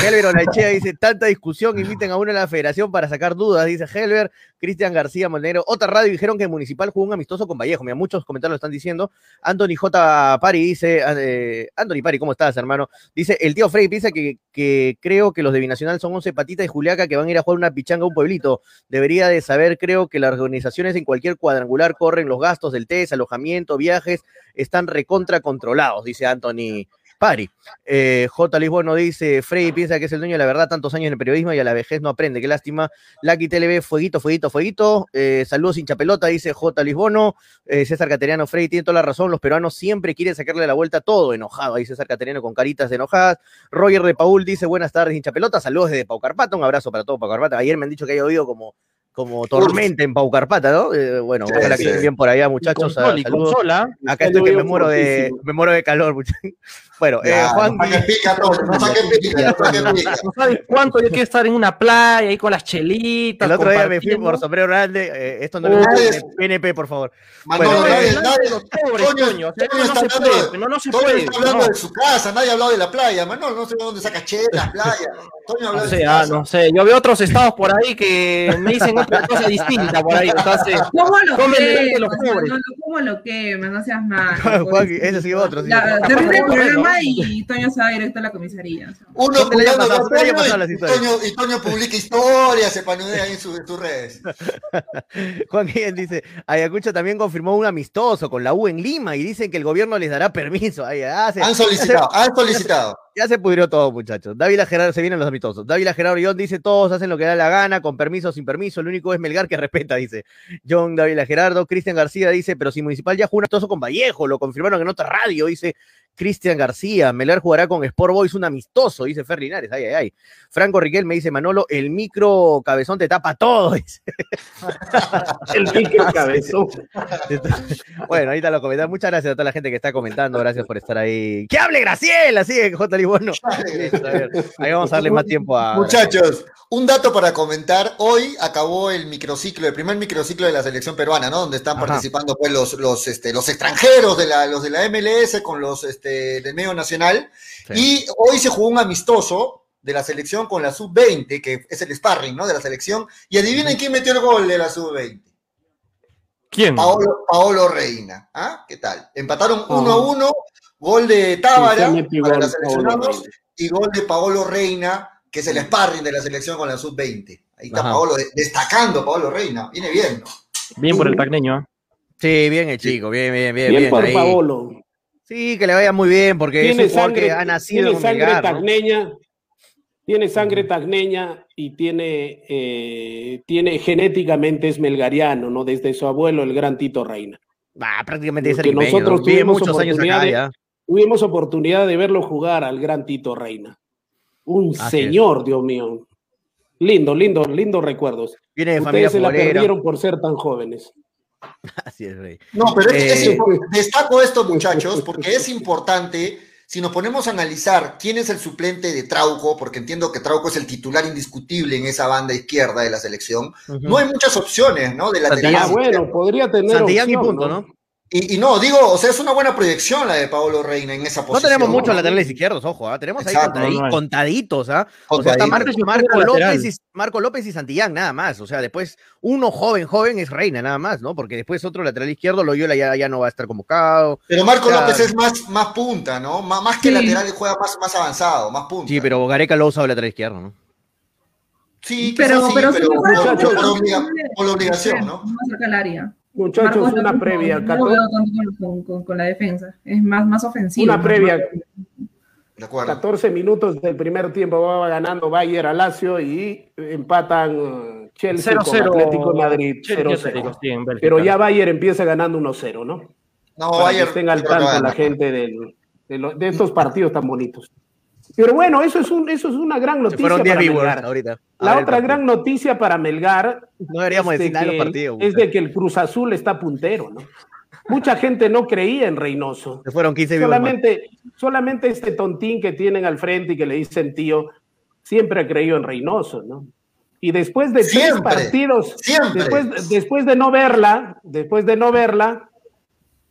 Helber Olachea dice, tanta discusión, inviten a uno a la federación para sacar dudas, dice Helber. Cristian García Monero, otra radio dijeron que Municipal jugó un amistoso con Vallejo. Mira, muchos comentarios lo están diciendo. Anthony J. Pari dice, eh, Anthony Pari, ¿cómo estás, hermano? Dice, el tío Frey piensa que, que creo que los de Binacional son 11 patitas de Que van a ir a jugar una pichanga a un pueblito. Debería de saber, creo que las organizaciones en cualquier cuadrangular corren los gastos del test, alojamiento, viajes, están recontra controlados, dice Anthony Pari. Eh, J. Lisbono dice, Freddy piensa que es el dueño de la verdad, tantos años en el periodismo y a la vejez no aprende, qué lástima. Lucky TLB, fueguito, fueguito, fueguito. Eh, saludos hincha pelota, dice J. Lisbono. Eh, César Cateriano, Freddy tiene toda la razón, los peruanos siempre quieren sacarle la vuelta todo enojado. Ahí César Cateriano con caritas enojadas. Roger de Paul dice, buenas tardes hincha pelota, saludos desde Pau Carpata, un abrazo para todo Pau Carpata. Ayer me han dicho que haya oído como como tormenta en Pau Carpata, ¿no? Eh, bueno, ojalá que estén bien por allá, muchachos. Con saludos. Acá estoy que me muero de, me muero de calor, muchachos. Bueno, eh, Juan. No, pica, no, no sabes cuánto yo quiero estar en una playa ahí con las chelitas. El otro día me fui por sombrero grande. Eh, esto no es PNP, por favor. bueno, nadie, nadie, los pobres, Toño, no, se puede, no, no se puede. está hablando de su casa, nadie ha hablado de la playa. Manolo, no sé de dónde saca chelas, playa. No sé, ah, no sé. Yo veo otros estados por ahí que me dicen otra cosa distinta por ahí. Entonces, ¿cómo lo quemas? Los pobres. ¿Cómo lo quemas? No seas mal. Juan, ese sí otro. Terrible programa y Toño se va directo a la comisaría. Uno cuidando a Toño, y, Toño, y Toño publica historias, se panudea ahí en, sus redes. Juan Guillén dice, Ayacucho también confirmó un amistoso con la U en Lima y dicen que el gobierno les dará permiso. han solicitado, han solicitado. Ya se pudrió todo, muchachos. Dávila Gerardo, se vienen los amistosos. Dávila Gerardo John dice, todos hacen lo que da la gana, con permiso o sin permiso. El único es Melgar que respeta, dice. John Dávila Gerardo. Cristian García dice, pero si Municipal ya jugó un amistoso con Vallejo, lo confirmaron en otra radio, dice Cristian García. Melgar jugará con Sport Boys un amistoso, dice Fer Linares. Ay, ay, ay. Franco Riquel me dice, Manolo, el micro cabezón te tapa todo. el micro cabezón. bueno, ahí está lo comentarios. Muchas gracias a toda la gente que está comentando. Gracias por estar ahí. ¡Que hable Graciela! Sigue, J. Bueno, ahí vamos a darle más tiempo a. Muchachos, un dato para comentar. Hoy acabó el microciclo, el primer microciclo de la selección peruana, ¿no? Donde están participando pues los, los, este, los extranjeros de la, los de la MLS con los este, del medio nacional. Y hoy se jugó un amistoso de la selección con la sub-20, que es el sparring, ¿no? De la selección. Y adivinen quién metió el gol de la sub-20. ¿Quién? Paolo, Paolo Reina. ¿Ah? ¿Qué tal? Empataron uno a uno Gol de Tábara para los seleccionados y gol de Paolo Reina, que es el sparring de la selección con la sub-20. Ahí está Paolo, destacando Paolo Reina. Viene bien. Bien por el tacneño. ¿eh? Sí, bien el chico, bien, bien, bien. Bien, por Paolo. Sí, que le vaya muy bien, porque tiene es un sangre, que ha nacido tiene sangre tacneña, tiene sangre tacneña y tiene, eh, tiene genéticamente es melgariano, ¿no? Desde su abuelo, el gran Tito Reina. Ah, prácticamente es nosotros tuvimos muchos años acá, ya tuvimos oportunidad de verlo jugar al gran Tito Reina. Un señor, Dios mío. Lindo, lindo, lindos recuerdos. Viene de familia se la perdieron por ser tan jóvenes. Así es, Rey. No, pero es, eh, destaco esto, muchachos, porque es importante, si nos ponemos a analizar quién es el suplente de Trauco, porque entiendo que Trauco es el titular indiscutible en esa banda izquierda de la selección, no hay muchas opciones, ¿no? De lateral. Ah, bueno, podría tener Santillán y punto, ¿no? Y, no, digo, o sea, es una buena proyección la de Pablo Reina en esa posición. No tenemos muchos laterales izquierdos, ojo, ¿ah? tenemos ahí contaditos, ¿ah? O sea, está Marco, López y, Marco López y Santillán, nada más. O sea, después uno joven, joven es Reina, nada más, ¿no? Porque después otro lateral izquierdo, Loyola ya, ya no va a estar convocado. Pero Marco López es más, más punta, ¿no? más que lateral juega más, más avanzado, más punta. Sí, pero Gareca lo usa lateral izquierdo, ¿no? Sí, pero, pero, pero, por, por, obligación, ¿no? Muchachos, una previa. No, con, con, la defensa. Es más, más ofensivo. Una previa. 14 minutos del primer tiempo va ganando Bayer a Lazio y empatan uh, Chelsea 0 -0. con Atlético Madrid 0-0. Pero ya Bayer empieza ganando 1-0, ¿no? No, Para Bayer. Que estén al tanto la gente de, de estos partidos tan bonitos. Pero bueno, eso es, un, eso es una gran noticia para Melgar. Ahorita. La otra gran noticia para Melgar no deberíamos es, de que, partido, es de que el Cruz Azul está puntero, ¿no? Mucha gente no creía en Reynoso. Se fueron 15 solamente, solamente este tontín que tienen al frente y que le dicen tío, siempre ha creído en Reynoso, ¿no? Y después de tres partidos, después, después de no verla, después de no verla,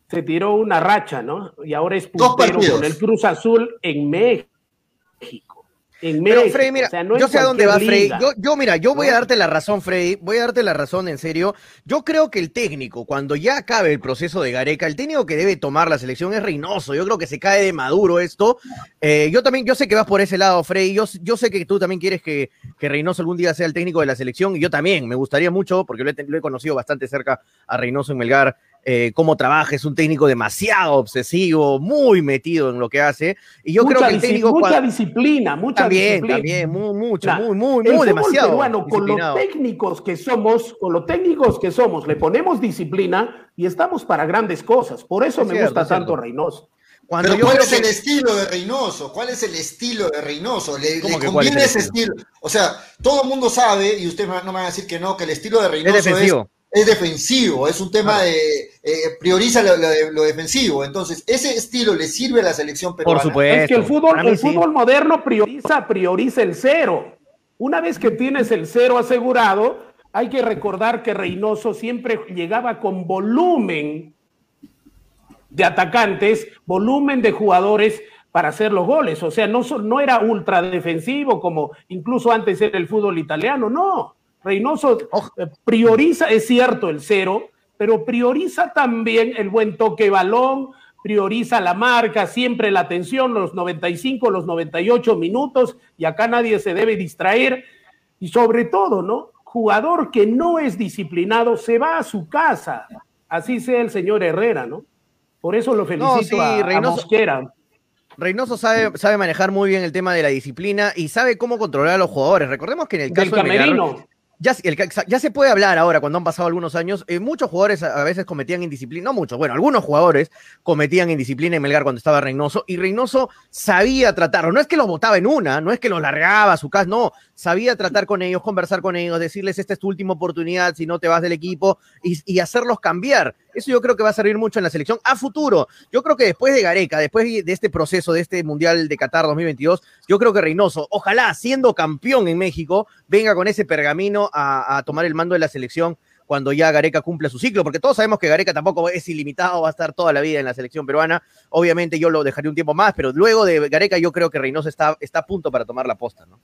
se tiró una racha, ¿no? Y ahora es puntero con el Cruz Azul en México. En Pero Freddy, mira, yo sé a dónde va Freddy. Yo, mira, yo voy a darte la razón, Freddy. Voy a darte la razón, en serio. Yo creo que el técnico, cuando ya acabe el proceso de Gareca, el técnico que debe tomar la selección es Reynoso. Yo creo que se cae de maduro esto. Eh, yo también, yo sé que vas por ese lado, Freddy. Yo, yo sé que tú también quieres que, que Reynoso algún día sea el técnico de la selección. Y yo también, me gustaría mucho, porque lo he, lo he conocido bastante cerca a Reynoso en Melgar. Eh, cómo trabaja, es un técnico demasiado obsesivo, muy metido en lo que hace. Y yo creo que el técnico. Mucha disciplina, mucha también, disciplina. También, muy, mucho, muy, muy, muy demasiado. Bueno, con los técnicos que somos, con los técnicos que somos, le ponemos disciplina y estamos para grandes cosas. Por eso me gusta tanto Reynoso. Pero ¿cuál es el estilo de Reynoso? ¿Cuál es el estilo de Reynoso? ¿Le, conviene ese estilo? O sea, todo el mundo sabe, y usted no me va a decir que no, que el estilo de Reynoso es defensivo. Es, defensivo, es un tema de eh, prioriza lo, defensivo. Entonces, ese estilo le sirve a la selección peruana. Por supuesto. Es que el fútbol, el fútbol moderno prioriza, prioriza el cero. Una vez que tienes el cero asegurado, hay que recordar que Reynoso siempre llegaba con volumen de atacantes, volumen de jugadores para hacer los goles. O sea, no, no era ultra defensivo como incluso antes era el fútbol italiano, no. Reynoso eh, prioriza, es cierto, el cero, pero prioriza también el buen toque balón, prioriza la marca, siempre la atención, los 95, los 98 minutos, y acá nadie se debe distraer. Y sobre todo, ¿no? Jugador que no es disciplinado se va a su casa, así sea el señor Herrera, ¿no? Por eso lo felicito a, Reynoso, Reynoso sabe, sabe manejar muy bien el tema de la disciplina y sabe cómo controlar a los jugadores. Recordemos que en el caso Del camerino. Ya, ya, se puede hablar ahora, cuando han pasado algunos años. Eh, muchos jugadores a, veces cometían indisciplina, no muchos, bueno, algunos jugadores cometían indisciplina en Melgar cuando estaba Reynoso, y Reynoso sabía tratarlo. No es que los botaba en una, no es que los largaba a su casa, no. Sabía tratar con ellos, conversar con ellos, decirles: esta es tu última oportunidad si no te vas del equipo, y, hacerlos cambiar. Eso yo creo que va a servir mucho en la selección a futuro. Yo creo que después de Gareca, después de este proceso, de este Mundial de Qatar 2022, yo creo que Reynoso, ojalá siendo campeón en México, venga con ese pergamino a, tomar el mando de la selección cuando ya Gareca cumple su ciclo, porque todos sabemos que Gareca tampoco es ilimitado, va a estar toda la vida en la selección peruana. Obviamente yo lo dejaría un tiempo más, pero luego de Gareca yo creo que Reynoso está, está a punto para tomar la posta, ¿no?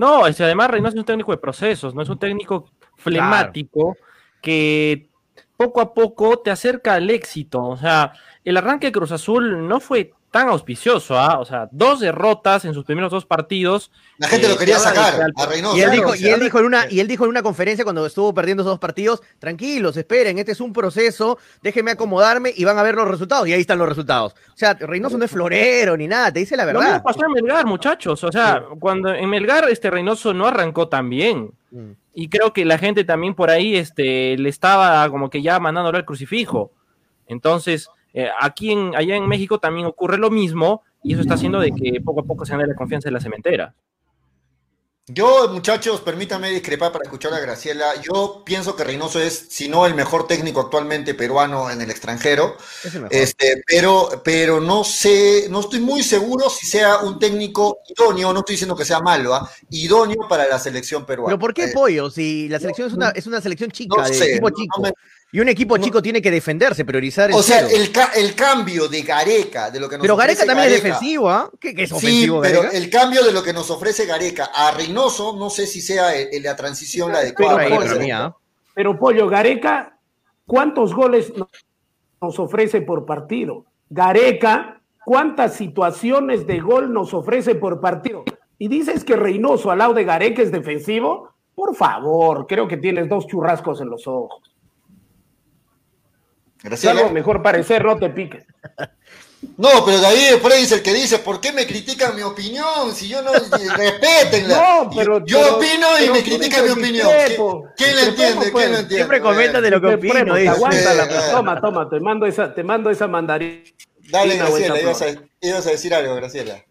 No, además Reynoso es un técnico de procesos, no es un técnico flemático que poco a poco te acerca al éxito. O sea, el arranque de Cruz Azul no fue tan auspicioso, ¿ah? O sea, dos derrotas en sus primeros dos partidos. La gente lo eh, quería sacar a Reynoso. Y él, dijo, y, él dijo en una, y él dijo en una conferencia cuando estuvo perdiendo esos dos partidos, tranquilos, esperen, este es un proceso, déjenme acomodarme y van a ver los resultados. Y ahí están los resultados. O sea, Reynoso no es florero ni nada, te dice la verdad. Lo mismo pasó en Melgar, muchachos. O sea, cuando en Melgar este Reynoso no arrancó tan bien. Mm. Y creo que la gente también por ahí este, le estaba como que ya mandándolo al crucifijo. Entonces, eh, aquí en, allá en México también ocurre lo mismo y eso está haciendo de que poco a poco se gane la confianza de la cementera. Yo, muchachos, permítanme discrepar para escuchar a Graciela. Yo pienso que Reynoso es, si no el mejor técnico actualmente peruano en el extranjero. este, pero, pero no sé, no estoy muy seguro si sea un técnico idóneo, no estoy diciendo que sea malo, ¿ah? idóneo para la selección peruana. ¿Pero por qué eh, pollo? Si la selección es una, es una selección chica, de equipo chico. Y un equipo chico tiene que defenderse, priorizar el O sea, el, el, cambio de Gareca, de lo que nos Pero Gareca también es defensivo, ¿ah? ¿Qué, es ofensivo, sí, pero el cambio de lo que nos ofrece Gareca a Reynoso, no sé si sea la transición la adecuada. Pero, pero, Pollo, Gareca, ¿cuántos goles nos ofrece por partido? Gareca, ¿cuántas situaciones de gol nos ofrece por partido? Y dices que Reynoso al lado de Gareca es defensivo. Por favor, creo que tienes dos churrascos en los ojos. Gracias. mejor parecer, no te piques. No, pero David Frey es el que dice, ¿por qué me critican mi opinión? Si yo no, respétenla. No, pero, yo opino y me critican mi opinión. ¿Quién lo entiende? ¿Quién lo entiende? Siempre comenta de lo que opino. Aguanta toma, toma, te mando esa, te mando esa mandarina. Dale, Graciela, ibas a, ibas a, decir algo, Graciela.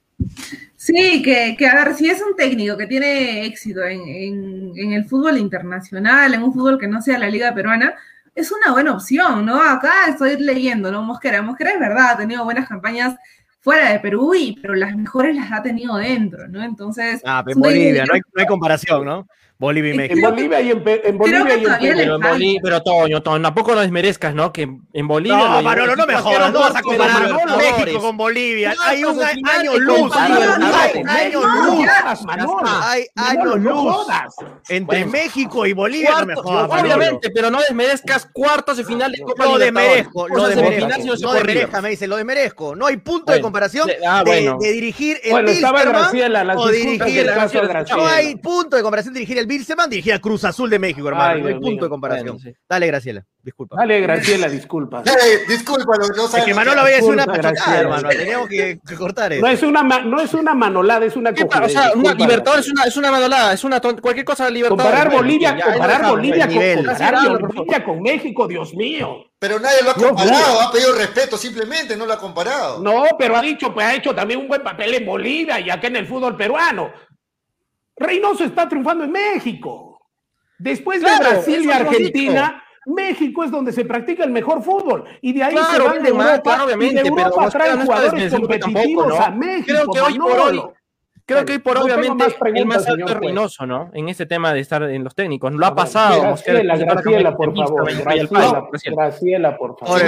Sí, que, que, a ver, si es un técnico que tiene éxito en, en, en el fútbol internacional, en un fútbol que no sea la liga peruana, es una buena opción, ¿no? Acá estoy leyendo, ¿no? Mosquera, Mosquera es verdad, ha tenido buenas campañas fuera de Perú, y, pero las mejores las ha tenido dentro, ¿no? Entonces... Ah, en Bolivia, no hay, no hay comparación, ¿no? Bolivia y México. En Bolivia y en, en Bolivia y en Pero, en Bolivia, pero Toño, Toño, tampoco lo desmerezcas, ¿no? Que en Bolivia. No, Manolo, no me jodas, no vas a comparar México con Bolivia. Hay un año luz. Hay años luz. Hay años luz. Entre México y Bolivia, no me jodas. Obviamente, pero no desmerezcas cuartos de final de Copa Lo desmerezco, lo desmerezco. No desmerezca, me dice, lo desmerezco. No hay punto de comparación ah, de dirigir el Bueno, estaba Graciela, la o dirigir No hay punto de comparación de dirigir el Bilseman dirigía Cruz Azul de México, hermano. Ay, no hay Dios punto mío. de comparación. Bueno, sí. Dale, Graciela. Disculpa. Dale, Graciela, disculpa. Eh, discúlpalo, no Es sabes que lo Manolo había sido una Disculpa, Graciela. hermano. Teníamos que, que cortar eso. No es una, no es una manolada, es una ¿Qué cogida. pa- O sea, una Disculpa, Libertadores es una, es una manolada, es una cualquier cosa de Libertadores. Comparar Bolivia, ya, comparar Bolivia, con, nivel. comparar Bolivia con México, Dios mío. Pero nadie lo ha comparado, ha pedido respeto simplemente, no lo ha comparado. No, pero ha dicho, pues ha hecho también un buen papel en Bolivia y acá en el fútbol peruano. Reynoso está triunfando en México. Después de Brasil y Argentina, México es donde se practica el mejor fútbol. Y de ahí se Claro, van de más, claro, y de obviamente, pero Europa traen no jugadores competitivos tampoco, ¿no? a México. Creo que hoy por hoy, creo que hoy por No obviamente el más alto es. Reynoso, ¿no? En este tema de estar en los técnicos. Lo ha pasado. Graciela, Graciela, por favor. Graciela, por favor.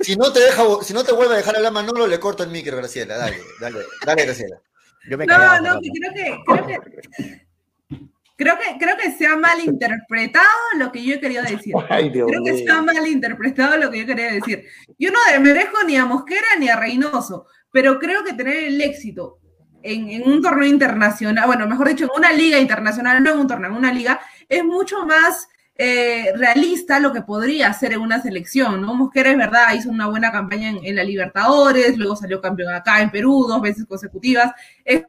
Si no te deja, si no te vuelve a dejar hablar Manolo, le corto el micro, Graciela. Dale, dale, dale, Graciela. Yo me No, no, que creo que, creo que, creo que, creo que se ha malinterpretado lo que yo he querido decir. Ay, Dios Creo que se ha malinterpretado lo que yo quería decir. Yo no desmerezco ni a Mosquera ni a Reynoso, pero creo que tener el éxito en, en un torneo internacional, bueno, mejor dicho, en una liga internacional, no en un torneo, en una liga, es mucho más eh, realista lo que podría hacer en una selección, ¿no? Mosquera es verdad, hizo una buena campaña en, en la Libertadores, luego salió campeón acá en Perú dos veces consecutivas. Es,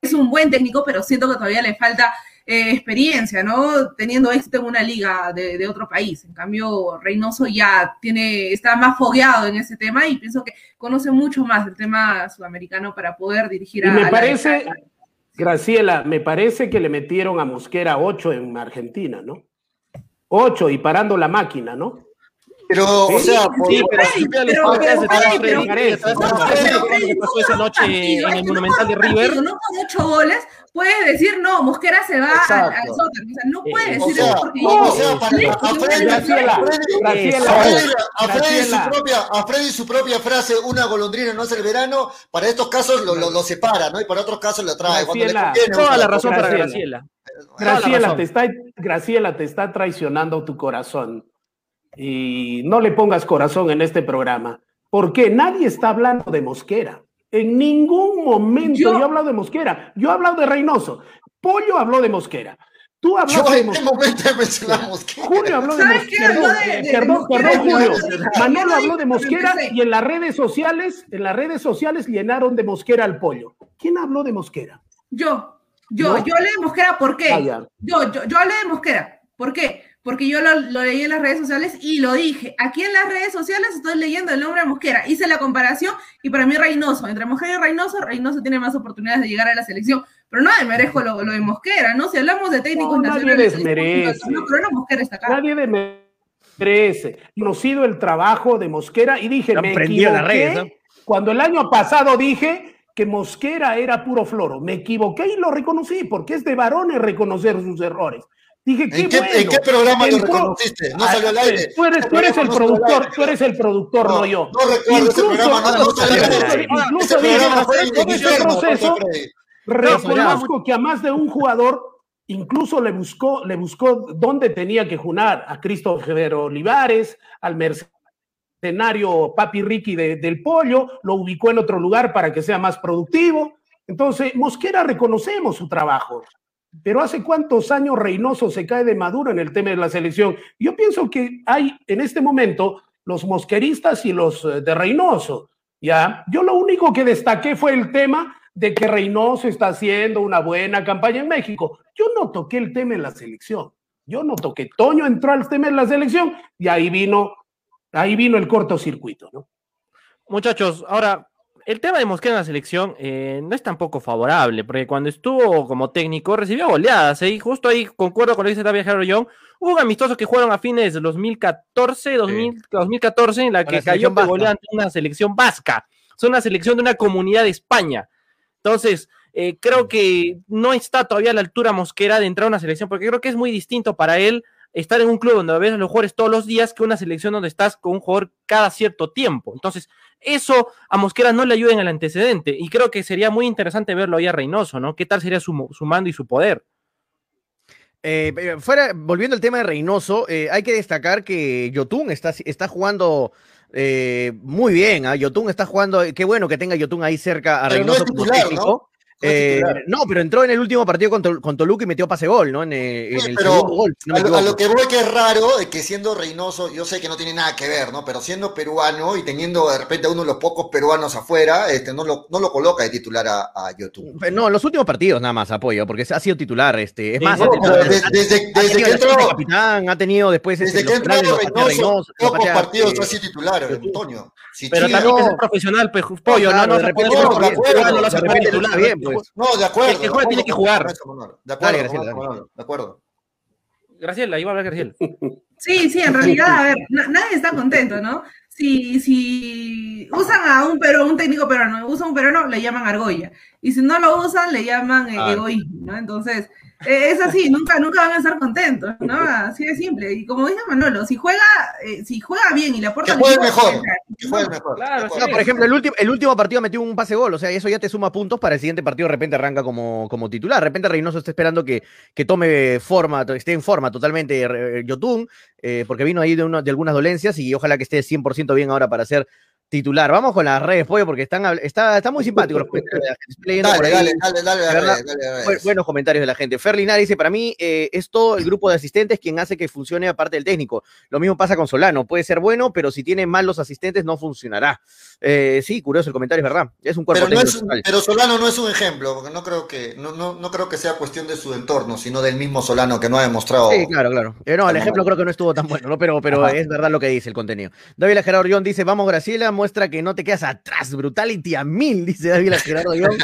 es un buen técnico, pero siento que todavía le falta eh, experiencia, ¿no? Teniendo éxito en una liga de, de, otro país. En cambio, Reynoso ya tiene, está más fogueado en ese tema y pienso que conoce mucho más el tema sudamericano para poder dirigir Y a. me a la- parece, Graciela, me parece que le metieron a Mosquera 8 en Argentina, ¿no? 8 y parando la máquina, ¿no? Pero, o Sí, sea, por- Sí, pero vean pero- pero- pero- pero- ¿sabes no, cómo pero pasó? Freddy, ¿Qué no pasó con esa noche en el Monumental de River? No con ocho goles, puedes decir, no, Mosquera se va al, Exacto. al sótano. O sea, no puedes o decir sea, eso porque no, yo- o sea, para, Sí, a Freddy, una Graciela, a Freddy- Graciela, a Freddy, a Freddy su propia, a Freddy su propia frase, una golondrina no es el verano, para estos casos lo, lo, lo separa, ¿no? Y para otros casos lo trae. Cuando le Graciela, conviene, Toda la razón para Graciela. Graciela. Te, está, Graciela, te está traicionando tu corazón. Y no le pongas corazón en este programa. Porque nadie está hablando de Mosquera. En ningún momento yo, Yo- he hablado de Mosquera. Yo he hablado de Reynoso. Pollo habló de Mosquera. Tú Yo hablaste de en qué Mosquera. Julio habló de. Mosquera. Habló Perdón, de- de- de perdón, Mosquera perdón, y Julio. Manolo habló de que Mosquera y en las redes sociales, en las redes sociales llenaron de Mosquera al pollo. ¿Quién habló de Mosquera? Yo, yo, No. yo hablé de Mosquera, ¿por qué? Ah. Yo, yo, yo hablé de Mosquera, ¿por qué? Porque yo lo, lo leí en las redes sociales y lo dije. Aquí en las redes sociales estoy leyendo el nombre de Mosquera. Hice la comparación y para mí Reynoso, entre Mosquera y Reynoso, Reynoso tiene más oportunidades de llegar a la selección. Pero no merezco lo, lo de Mosquera, ¿no? Si hablamos de técnicos No, nadie nacionales, desmerece. no, pero no Mosquera está acá. Nadie merece. Conocido el trabajo de Mosquera y dije, me las equivoqué redes, ¿no? cuando el año pasado dije que Mosquera era puro floro. Me equivoqué y lo reconocí, porque es de varones reconocer sus errores. Dije, qué ¿En qué, bueno. ¿En qué programa lo reconociste? No Ah, salió al aire. Tú eres, tú eres el productor, tú eres el productor, no, yo. No recuerdo ese programa, no, no salió al aire. Incluso Ese dije, fue todo en este proceso. Reconozco que a más de un jugador incluso le buscó, le buscó dónde tenía que jugar a Christopher Olivares, al mercenario Papi Ricky de- del Pollo, lo ubicó en otro lugar para que sea más productivo. Entonces, Mosquera reconocemos su trabajo. Pero hace cuántos años Reynoso se cae de maduro en el tema de la selección. Yo pienso que hay en este momento los mosqueristas y los eh, de Reynoso. Ya, yo lo único que destaqué fue el tema de que Reynoso está haciendo una buena campaña en México. Yo no toqué el tema en la selección. Yo no toqué. Toño entró al tema en la selección y ahí vino, ahí vino el cortocircuito, ¿no? Muchachos, ahora, el tema de Mosquera en la selección eh, no es tampoco favorable, porque cuando estuvo como técnico recibió goleadas, ¿eh? y justo ahí concuerdo con lo que dice David Jaro Young, hubo un amistoso que jugaron a fines de 2014, 2000, 2014, en la que la cayó vasca. goleada ante una selección vasca, es una selección de una comunidad de España. Entonces, eh, creo que no está todavía a la altura Mosquera de entrar a una selección, porque creo que es muy distinto para él estar en un club donde ves a los jugadores todos los días que una selección donde estás con un jugador cada cierto tiempo. Entonces, eso a Mosquera no le ayuda en el antecedente y creo que sería muy interesante verlo ahí a Reynoso, ¿no? ¿Qué tal sería su, su mando y su poder? Eh, pero fuera, volviendo al tema de Reynoso, eh, hay que destacar que Yotun está, está jugando eh, muy bien. ¿ah? Yotun está jugando, qué bueno que tenga Yotun ahí cerca a Pero no Reynoso como. Eh, no, pero entró en el último partido con, Toluca y metió pase gol, ¿no? En, eh, el pero gol. a, lo, que voy que es raro, es que siendo Reynoso, yo sé que no tiene nada que ver, ¿no? Pero siendo peruano y teniendo de repente a uno de los pocos peruanos afuera, este, no, lo, no lo coloca de titular a, YouTube. No, en los últimos partidos nada más apoyo, porque ha sido titular. Este, es más, desde, que entró. capitán, ha tenido después. Desde este, que entró Reynoso, pocos partidos ha sido titular, Antonio. pero también es profesional, pollo, no, no, de repente, no, de acuerdo, pues. No, de acuerdo. El que juega tiene que jugar. De acuerdo, de acuerdo. Graciela, iba a hablar Graciela. Sí, sí, en realidad, a ver, nadie está contento, ¿no? Si, si usan a un pero un técnico peruano, usan un peruano, le llaman argolla. Y si no lo usan, le llaman eh, ah. egoísmo, ¿no? Entonces, eh, es así, nunca, nunca van a estar contentos, ¿no? Así de simple. Y como dice Manolo, si juega, eh, si juega bien y le aporta. Que juegue mejor. Que juegue mejor. Claro, por ejemplo, el último, el último partido metió un pase gol, o sea, eso ya te suma puntos para el siguiente partido, de repente arranca como, como titular. De repente Reynoso está esperando que, que tome forma, esté en forma totalmente eh, Yotun, porque vino ahí de, de algunas dolencias y ojalá que esté 100% bien ahora para ser titular. Vamos con las redes, pollo, porque están, está, está muy simpático los comentarios de la gente. Dale, dale, dale, dale, Buenos comentarios de la gente. Fer dice, para mí, eh, esto, el grupo de asistentes, quien hace que funcione aparte del técnico. Lo mismo pasa con Solano. Puede ser bueno, pero si tiene malos asistentes, no funcionará. Eh, sí, curioso el comentario, es verdad. Es un cuerpo pero, pero Solano no es un ejemplo, porque no creo que, no, no, no, creo que sea cuestión de su entorno, sino del mismo Solano que no ha demostrado. Sí, claro, claro. Eh, no, el ejemplo creo que no estuvo tan bueno, ¿no? Pero, pero es verdad lo que dice el contenido. David Gerardo John dice, vamos Graciela, muestra que no te quedas atrás, brutality a mil, dice David Gerardo John.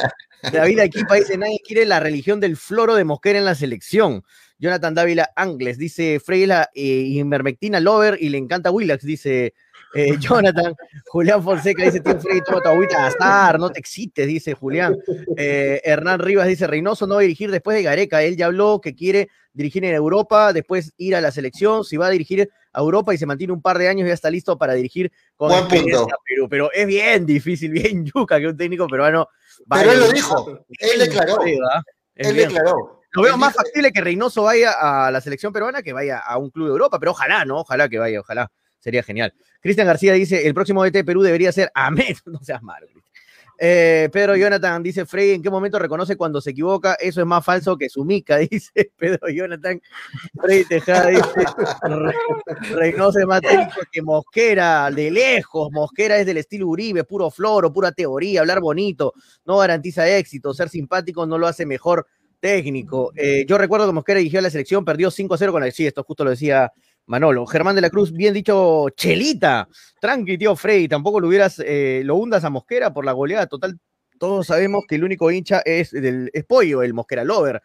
David Equipa dice, nadie quiere la religión del floro de Mosquera en la selección. Jonathan Dávila Angles dice, Freila eh, Invermectina Lover y le encanta Willax, dice eh, Jonathan, Julián Fonseca dice, tío Freddy, toma tu agüita azar, no te excites, dice Julián. Eh, Hernán Rivas dice, Reynoso no va a dirigir después de Gareca, él ya habló que quiere dirigir en Europa, después ir a la selección, si va a dirigir a Europa y se mantiene un par de años, ya está listo para dirigir con Buen punto. Perú. Pero es bien difícil, bien yuca que un técnico peruano... Pero él lo dijo, él declaró. Él declaró. Lo veo más factible que Reynoso vaya a la selección peruana que vaya a un club de Europa, pero ojalá, ¿no? Ojalá que vaya, ojalá. Sería genial. Cristian García dice, el próximo DT Perú debería ser Ahmed. No seas malo, eh, Pedro Jonathan dice, Frey, ¿en qué momento reconoce cuando se equivoca? Eso es más falso que su mica, dice Pedro Jonathan. Frey Tejada dice, Reynoso es más técnico que Mosquera, de lejos. Mosquera es del estilo Uribe, puro floro, pura teoría, hablar bonito, no garantiza éxito, ser simpático no lo hace mejor técnico. Eh, yo recuerdo que Mosquera dirigió a la selección, perdió 5-0 con el sí, esto justo lo decía Manolo. Germán de la Cruz, bien dicho, Chelita. Tranqui, tío Frey, tampoco lo hubieras, eh, lo hundas a Mosquera por la goleada. Total, todos sabemos que el único hincha es, del, es Pollo, el Mosquera Lover.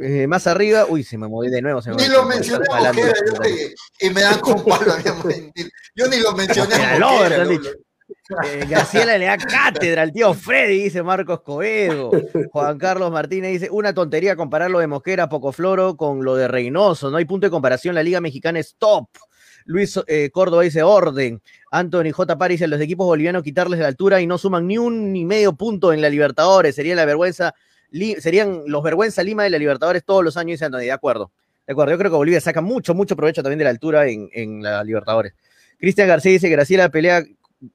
Eh, más arriba, uy, se me moví de nuevo. Se ni lo mencioné a Mosquera, y, me dan con palo. yo ni lo mencioné a Mosquera. Eh, Graciela le da cátedra al tío Freddy, dice Marcos Coedo. Juan Carlos Martínez dice, una tontería comparar lo de Mosquera, Poco Floro con lo de Reynoso. No hay punto de comparación, la Liga Mexicana es top. Luis eh, Córdoba dice orden. Anthony J. París dice, los equipos bolivianos quitarles la altura y no suman ni un ni medio punto en la Libertadores. Sería la vergüenza, serían los vergüenza Lima de la Libertadores todos los años, dice Anthony. De acuerdo. De acuerdo. Yo creo que Bolivia saca mucho, mucho provecho también de la altura en, en la Libertadores. Cristian García dice, Graciela pelea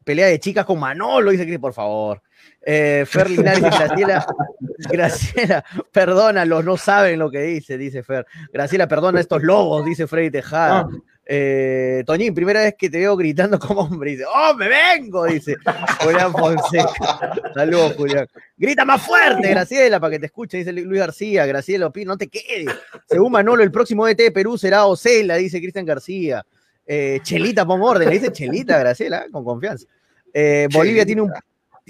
pelea de chicas con Manolo, dice que por favor. Eh, Fer Linares y Graciela, Graciela, perdónalos, no saben lo que dice, dice Fer. Graciela, perdona estos lobos, dice Freddy Tejada. Ah. Eh, Toñín, primera vez que te veo gritando como hombre, dice, ¡Oh, me vengo! Dice Julián Fonseca. Saludos, Julián. Grita más fuerte, Graciela, para que te escuche, dice Luis García. Graciela, no te quedes. Según Manolo, el próximo ET de Perú será Ocela, dice Cristian García. Eh, Chelita, pon orden, le dice Chelita, Graciela, con confianza. Eh, Bolivia tiene un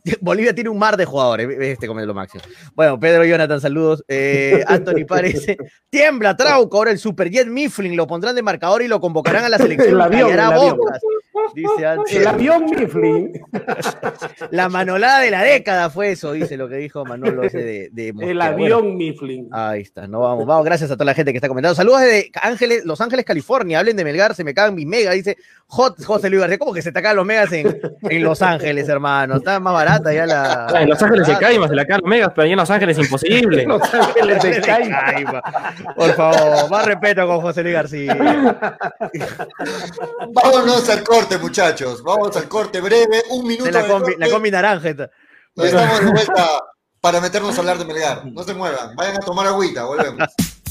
Bolivia tiene un mar de jugadores, este come lo máximo. Bueno, Pedro Jonathan, saludos. Eh, Anthony parece, tiembla Trauco, ahora el Superjet Mifflin lo pondrán de marcador y lo convocarán a la selección. el avión, el avión. Dice El avión Mifflin. La manolada de la década fue eso, dice lo que dijo Manolo de, de El avión Mifflin. Ahí está, no vamos, vamos, gracias a toda la gente que está comentando. Saludos desde Ángeles, Los Ángeles, California. Hablen de Melgar, se me cagan mis megas, dice José Luis García. ¿Cómo que se te cagan los megas en, en Los Ángeles, hermano? Está más barata ya la. en Los Ángeles se caen, más se la cagan los megas, pero ahí en Los Ángeles es imposible. Los Ángeles se caen. Por favor, más respeto con José Luis García. Vámonos al corte, muchachos. Vamos al corte breve, un minuto. la, combi, la combi naranja. Estamos de vuelta para meternos a hablar de Melgar. No se muevan, vayan a tomar agüita, volvemos.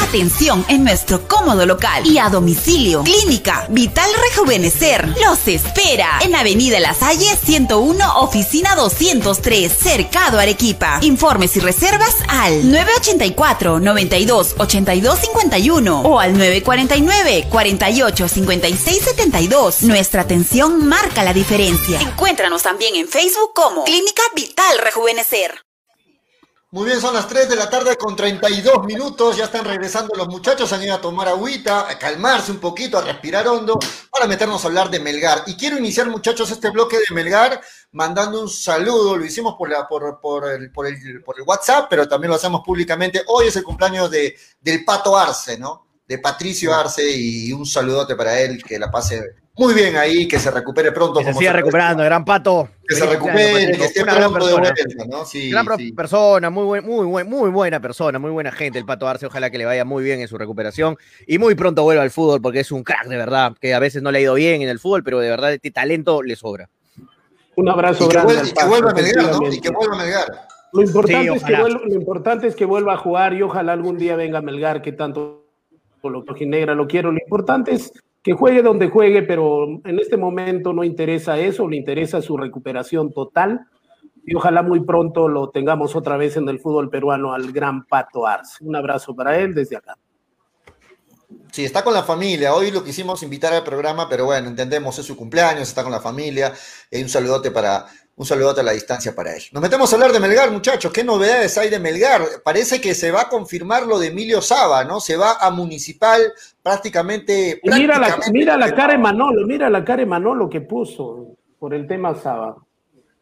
Atención en nuestro cómodo local y a domicilio. Clínica Vital Rejuvenecer los espera en Avenida La Salle 101, oficina 203, Cercado Arequipa. Informes y reservas al 984 92 82 51 o al 949 48 56 72. Nuestra atención marca la diferencia. Encuéntranos también en Facebook como Clínica Vital Rejuvenecer. Muy bien, son las 3 de la tarde con 32 minutos. Ya están regresando los muchachos, han ido a tomar agüita, a calmarse un poquito, a respirar hondo, para meternos a hablar de Melgar. Y quiero iniciar, muchachos, este bloque de Melgar mandando un saludo. Lo hicimos por, la, por, por, el, por, el, por el WhatsApp, pero también lo hacemos públicamente. Hoy es el cumpleaños de, del Pato Arce, ¿no? De Patricio Arce, y un saludote para él, que la pase muy bien ahí, que se recupere pronto. Que se siga recuperando, gran pato. Que se recupere, que esté pronto de vuelta, ¿no? Sí, gran persona, muy, buen, muy, muy buena persona, muy buena gente el Pato Arce, ojalá que le vaya muy bien en su recuperación y muy pronto vuelva al fútbol porque es un crack de verdad, que a veces no le ha ido bien en el fútbol, pero de verdad este talento le sobra. Un abrazo y grande. y que vuelva a Melgar, ¿no? Y que vuelva a Melgar. Lo importante, es que vuelva, lo importante es que vuelva a jugar y ojalá algún día venga a Melgar, que tanto lo negra lo quiero. Lo importante es que juegue donde juegue, pero en este momento no interesa eso, le interesa su recuperación total y ojalá muy pronto lo tengamos otra vez en el fútbol peruano al gran Pato Arce. Un abrazo para él desde acá. Sí, está con la familia. Hoy lo quisimos invitar al programa, pero bueno, entendemos, es su cumpleaños, está con la familia. Y un saludote para, un saludote a la distancia para él. Nos metemos a hablar de Melgar, muchachos. ¿Qué novedades hay de Melgar? Parece que se va a confirmar lo de Emilio Saba, ¿no? Se va a Municipal prácticamente. mira, la, mira la cara de Manolo, mira la cara de Manolo que puso por el tema Saba.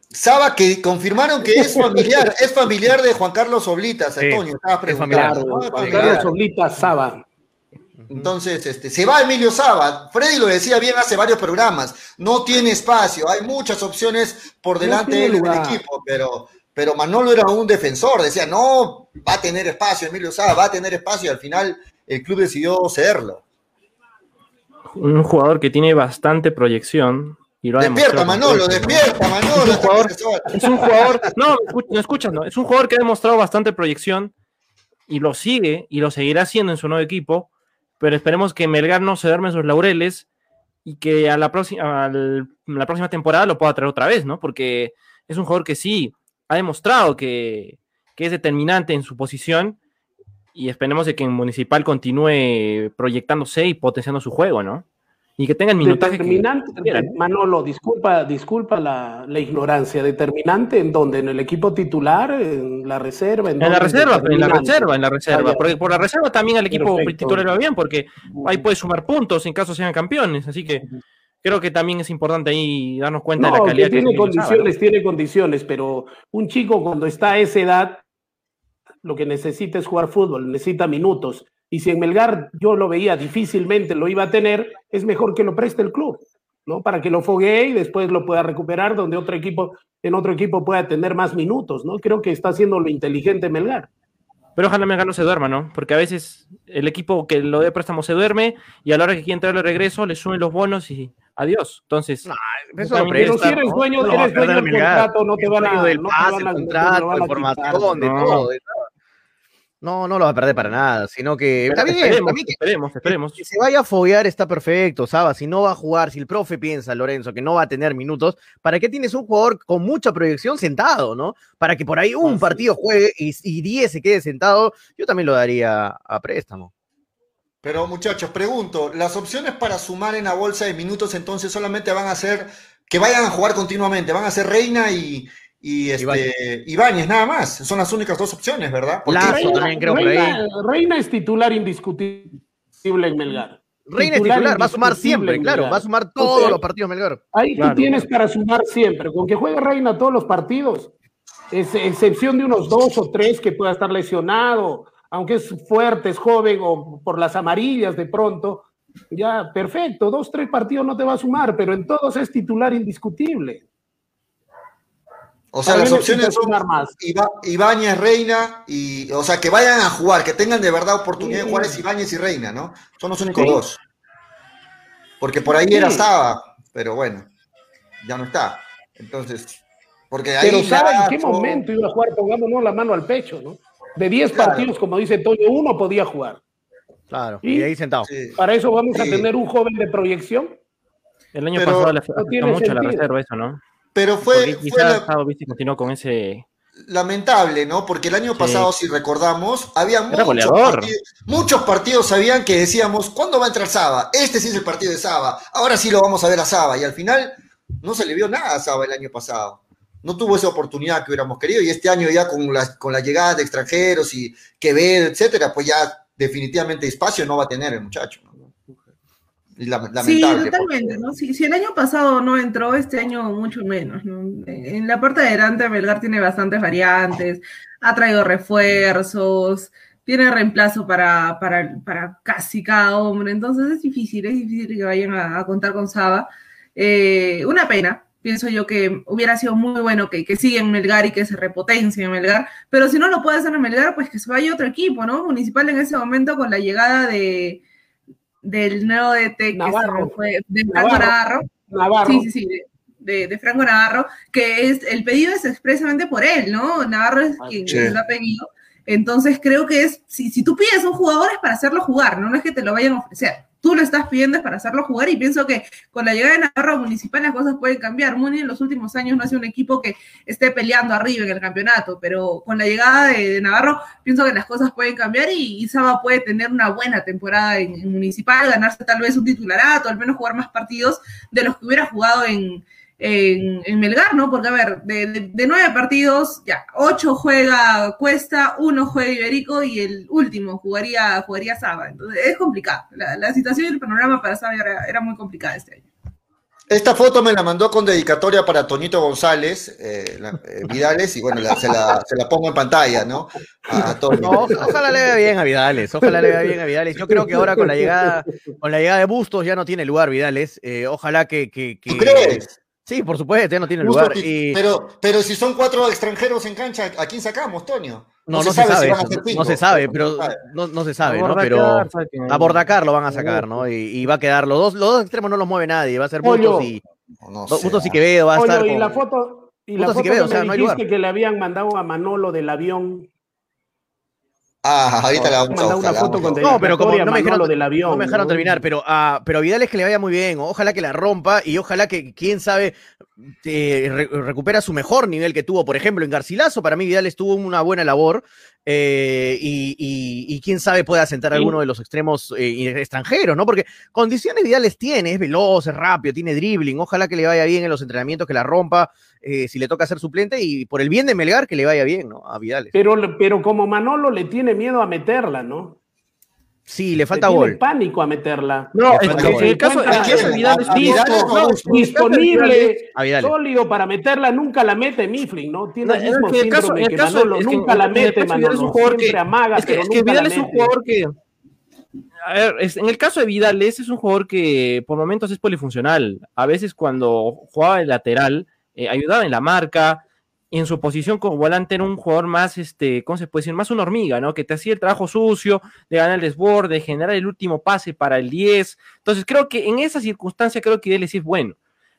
Saba que confirmaron que es familiar, es familiar de Juan Carlos Oblitas, Antonio, estaba preguntando. Juan Carlos Oblitas Saba. Entonces, este, se va Emilio Saba. Freddy lo decía bien hace varios programas. No tiene espacio. Hay muchas opciones por delante de él en el equipo, pero, pero Manolo era un defensor. Decía, no, va a tener espacio Emilio Saba, va a tener espacio. Y al final el club decidió cederlo. Un jugador que tiene bastante proyección. Y lo despierta Manolo, despierta Manolo. Es un jugador, no, no escuchan, no, es un jugador que ha demostrado bastante proyección y lo sigue y lo seguirá haciendo en su nuevo equipo pero esperemos que Melgar no se duerme sus laureles y que a la, próxima, la próxima temporada lo pueda traer otra vez, ¿no? Porque es un jugador que sí ha demostrado que, es determinante en su posición y esperemos de que en Municipal continúe proyectándose y potenciando su juego, ¿no? Y que tengan minutaje. Determinante, Manolo, disculpa, disculpa la, ignorancia. Determinante en donde, en el equipo titular, en la reserva. En, la reserva, en la reserva, en la reserva. Porque por la reserva también al equipo titular va bien, porque ahí puede sumar puntos en caso sean campeones. Así que creo que también es importante ahí darnos cuenta de la calidad que tiene condiciones, tiene condiciones, pero un chico cuando está a esa edad, lo que necesita es jugar fútbol, necesita minutos y si en Melgar yo lo veía difícilmente lo iba a tener, es mejor que lo preste el club, ¿no? Para que lo foguee y después lo pueda recuperar donde otro equipo, en otro equipo pueda tener más minutos, ¿no? Creo que está haciendo lo inteligente Melgar. Pero ojalá Melgar no se duerma, ¿no? Porque a veces el equipo que lo de préstamo se duerme y a la hora que quiere entrar regreso le suben los bonos y adiós. Entonces, no, eso pero si eres dueño, no, eres dueño del contrato, no te van a, del no te van a, contrato, información, de todo, de todo. No, no lo va a perder para nada, sino que está bien, esperemos, esperemos, esperemos. Que, se vaya a foguear está perfecto, ¿sabes? Si no va a jugar, si el profe piensa, Lorenzo, que no va a tener minutos, ¿para qué tienes un jugador con mucha proyección sentado, no? Para que por ahí un partido juegue y 10 se quede sentado, yo también lo daría a préstamo. Pero muchachos, pregunto, ¿las opciones para sumar en la bolsa de minutos entonces solamente van a ser que vayan a jugar continuamente? ¿Van a ser Reina y, y este, Ibáñez. nada más. Son las únicas dos opciones, ¿verdad? Reina, es titular indiscutible en Melgar. Reina es titular, va a sumar siempre, claro, va a sumar todos los partidos Melgar. Ahí tú tienes para sumar siempre, con que juegue Reina todos los partidos, es excepción de unos dos o tres que pueda estar lesionado, aunque es fuerte, es joven o por las amarillas de pronto, Ya, perfecto, dos, tres partidos no te va a sumar, pero en todos es titular indiscutible. O sea, las opciones son más. Ibáñez, Reina, y, o sea, que vayan a jugar, que tengan de verdad oportunidad de jugar es Ibáñez y Reina, ¿no? Son los únicos dos. Porque por ahí era estaba, pero bueno, ya no está. Entonces, porque ahí. Pero ¿sabe en qué momento iba a jugar? Pongámonos la mano al pecho, ¿no? De 10 partidos, como dice Toño, uno podía jugar. Claro, y, ahí sentado. Para eso vamos a tener un joven de proyección. El año pasado le afectó mucho a la reserva eso, ¿no? Pero fue. fue la... continuó con ese. Lamentable, ¿no? Porque el año pasado, si recordamos, había muchos partidos, muchos partidos sabían que decíamos, ¿cuándo va a entrar Saba? Este sí es el partido de Saba, ahora sí lo vamos a ver a Saba. Y al final no se le vio nada a Saba el año pasado. No tuvo esa oportunidad que hubiéramos querido. Y este año ya con la, con la llegada de extranjeros y Quevedo, etcétera, pues ya definitivamente espacio no va a tener el muchacho. Sí, totalmente, ¿no? Si, el año pasado no entró, este año mucho menos, En la parte de adelante, Melgar tiene bastantes variantes, ha traído refuerzos, tiene reemplazo para, para, casi cada hombre, entonces es difícil, es difícil que vayan a, contar con Saba. Eh, una pena, pienso yo que hubiera sido muy bueno que, que siga en Melgar y que se repotencie en Melgar, pero si no lo puede hacer en Melgar, pues que se vaya otro equipo, ¿no? Municipal en ese momento con la llegada de del nuevo DT que se fue, de Franco Navarro. Navarro. Sí, sí, sí, de, Franco Navarro, que es, el pedido es expresamente por él, ¿no? Navarro es ah, quien lo ha pedido. Entonces creo que es, si, si tú pides un jugador es para hacerlo jugar, ¿no? no es que te lo vayan a ofrecer tú lo estás pidiendo es para hacerlo jugar y pienso que con la llegada de Navarro Municipal las cosas pueden cambiar. Muni en los últimos años no ha sido un equipo que esté peleando arriba en el campeonato, pero con la llegada de, Navarro pienso que las cosas pueden cambiar y, Isaba puede tener una buena temporada en Municipal, ganarse tal vez un titularato, al menos jugar más partidos de los que hubiera jugado en, en, Melgar, ¿no? Porque, a ver, de, nueve partidos, ya, ocho juega Cuesta, uno juega Iberico y el último jugaría, jugaría Saba. Entonces, es complicado. La, situación y el panorama para Saba era, muy complicada este año. Esta foto me la mandó con dedicatoria para Toñito González, eh, eh, Vidales, y bueno, se, la, pongo en pantalla, ¿no? ojalá le vea bien a Vidales, ojalá le vea bien a Vidales. Yo creo que ahora con la llegada, con la llegada de Bustos ya no tiene lugar Vidales. Eh, ojalá que, que, ¿Tú crees? Sí, por supuesto, ya no tiene lugar. Pero, pero si son cuatro extranjeros en cancha, ¿a quién sacamos, Toño? No, no, se, sabe, no se sabe, pero no, se sabe, ¿no? Pero a Bordacar lo van a sacar, ¿no? Y, va a quedar los dos, los dos extremos no los mueve nadie, va a ser Bustos y Bustos y Quevedo, va a estar. Y la foto, y la foto que o sea, me dijiste que le habían mandado a Manolo del avión Ah, ahorita la vamos a una foto con No, pero como no me dejaron, del avión, no me dejaron terminar, pero a, pero a Vidal es que le vaya muy bien, ojalá que la rompa y ojalá que, quién sabe, eh, recupera su mejor nivel que tuvo, por ejemplo, en Garcilaso, para mí Vidal estuvo una buena labor eh, y, quién sabe puede asentar alguno de los extremos eh, extranjeros, ¿no? Porque condiciones Vidales tiene, es veloz, es rápido, tiene dribbling, ojalá que le vaya bien en los entrenamientos, que la rompa, eh, si le toca ser suplente, y por el bien de Melgar, que le vaya bien, ¿no? A Vidales. Pero, pero como Manolo le tiene miedo a meterla, ¿no? Sí, le falta gol. Tiene pánico a meterla. No, en el caso, de Vidal es disponible, sólido para meterla, nunca la mete Mifflin, ¿no? Tiene el mismo el caso, que Manolo nunca la mete, Manolo. Es un jugador que, amaga, que, es que Vidal es un jugador que a ver, en el caso de Vidal, ese es un jugador que por momentos es polifuncional. A veces cuando jugaba de lateral, eh, ayudaba en la marca, en su posición como volante era un jugador más, este, ¿cómo se puede decir? Más una hormiga, ¿no? Que te hacía el trabajo sucio, de ganar el desborde, de generar el último pase para el 10. Entonces creo que en esa circunstancia creo que él es bueno.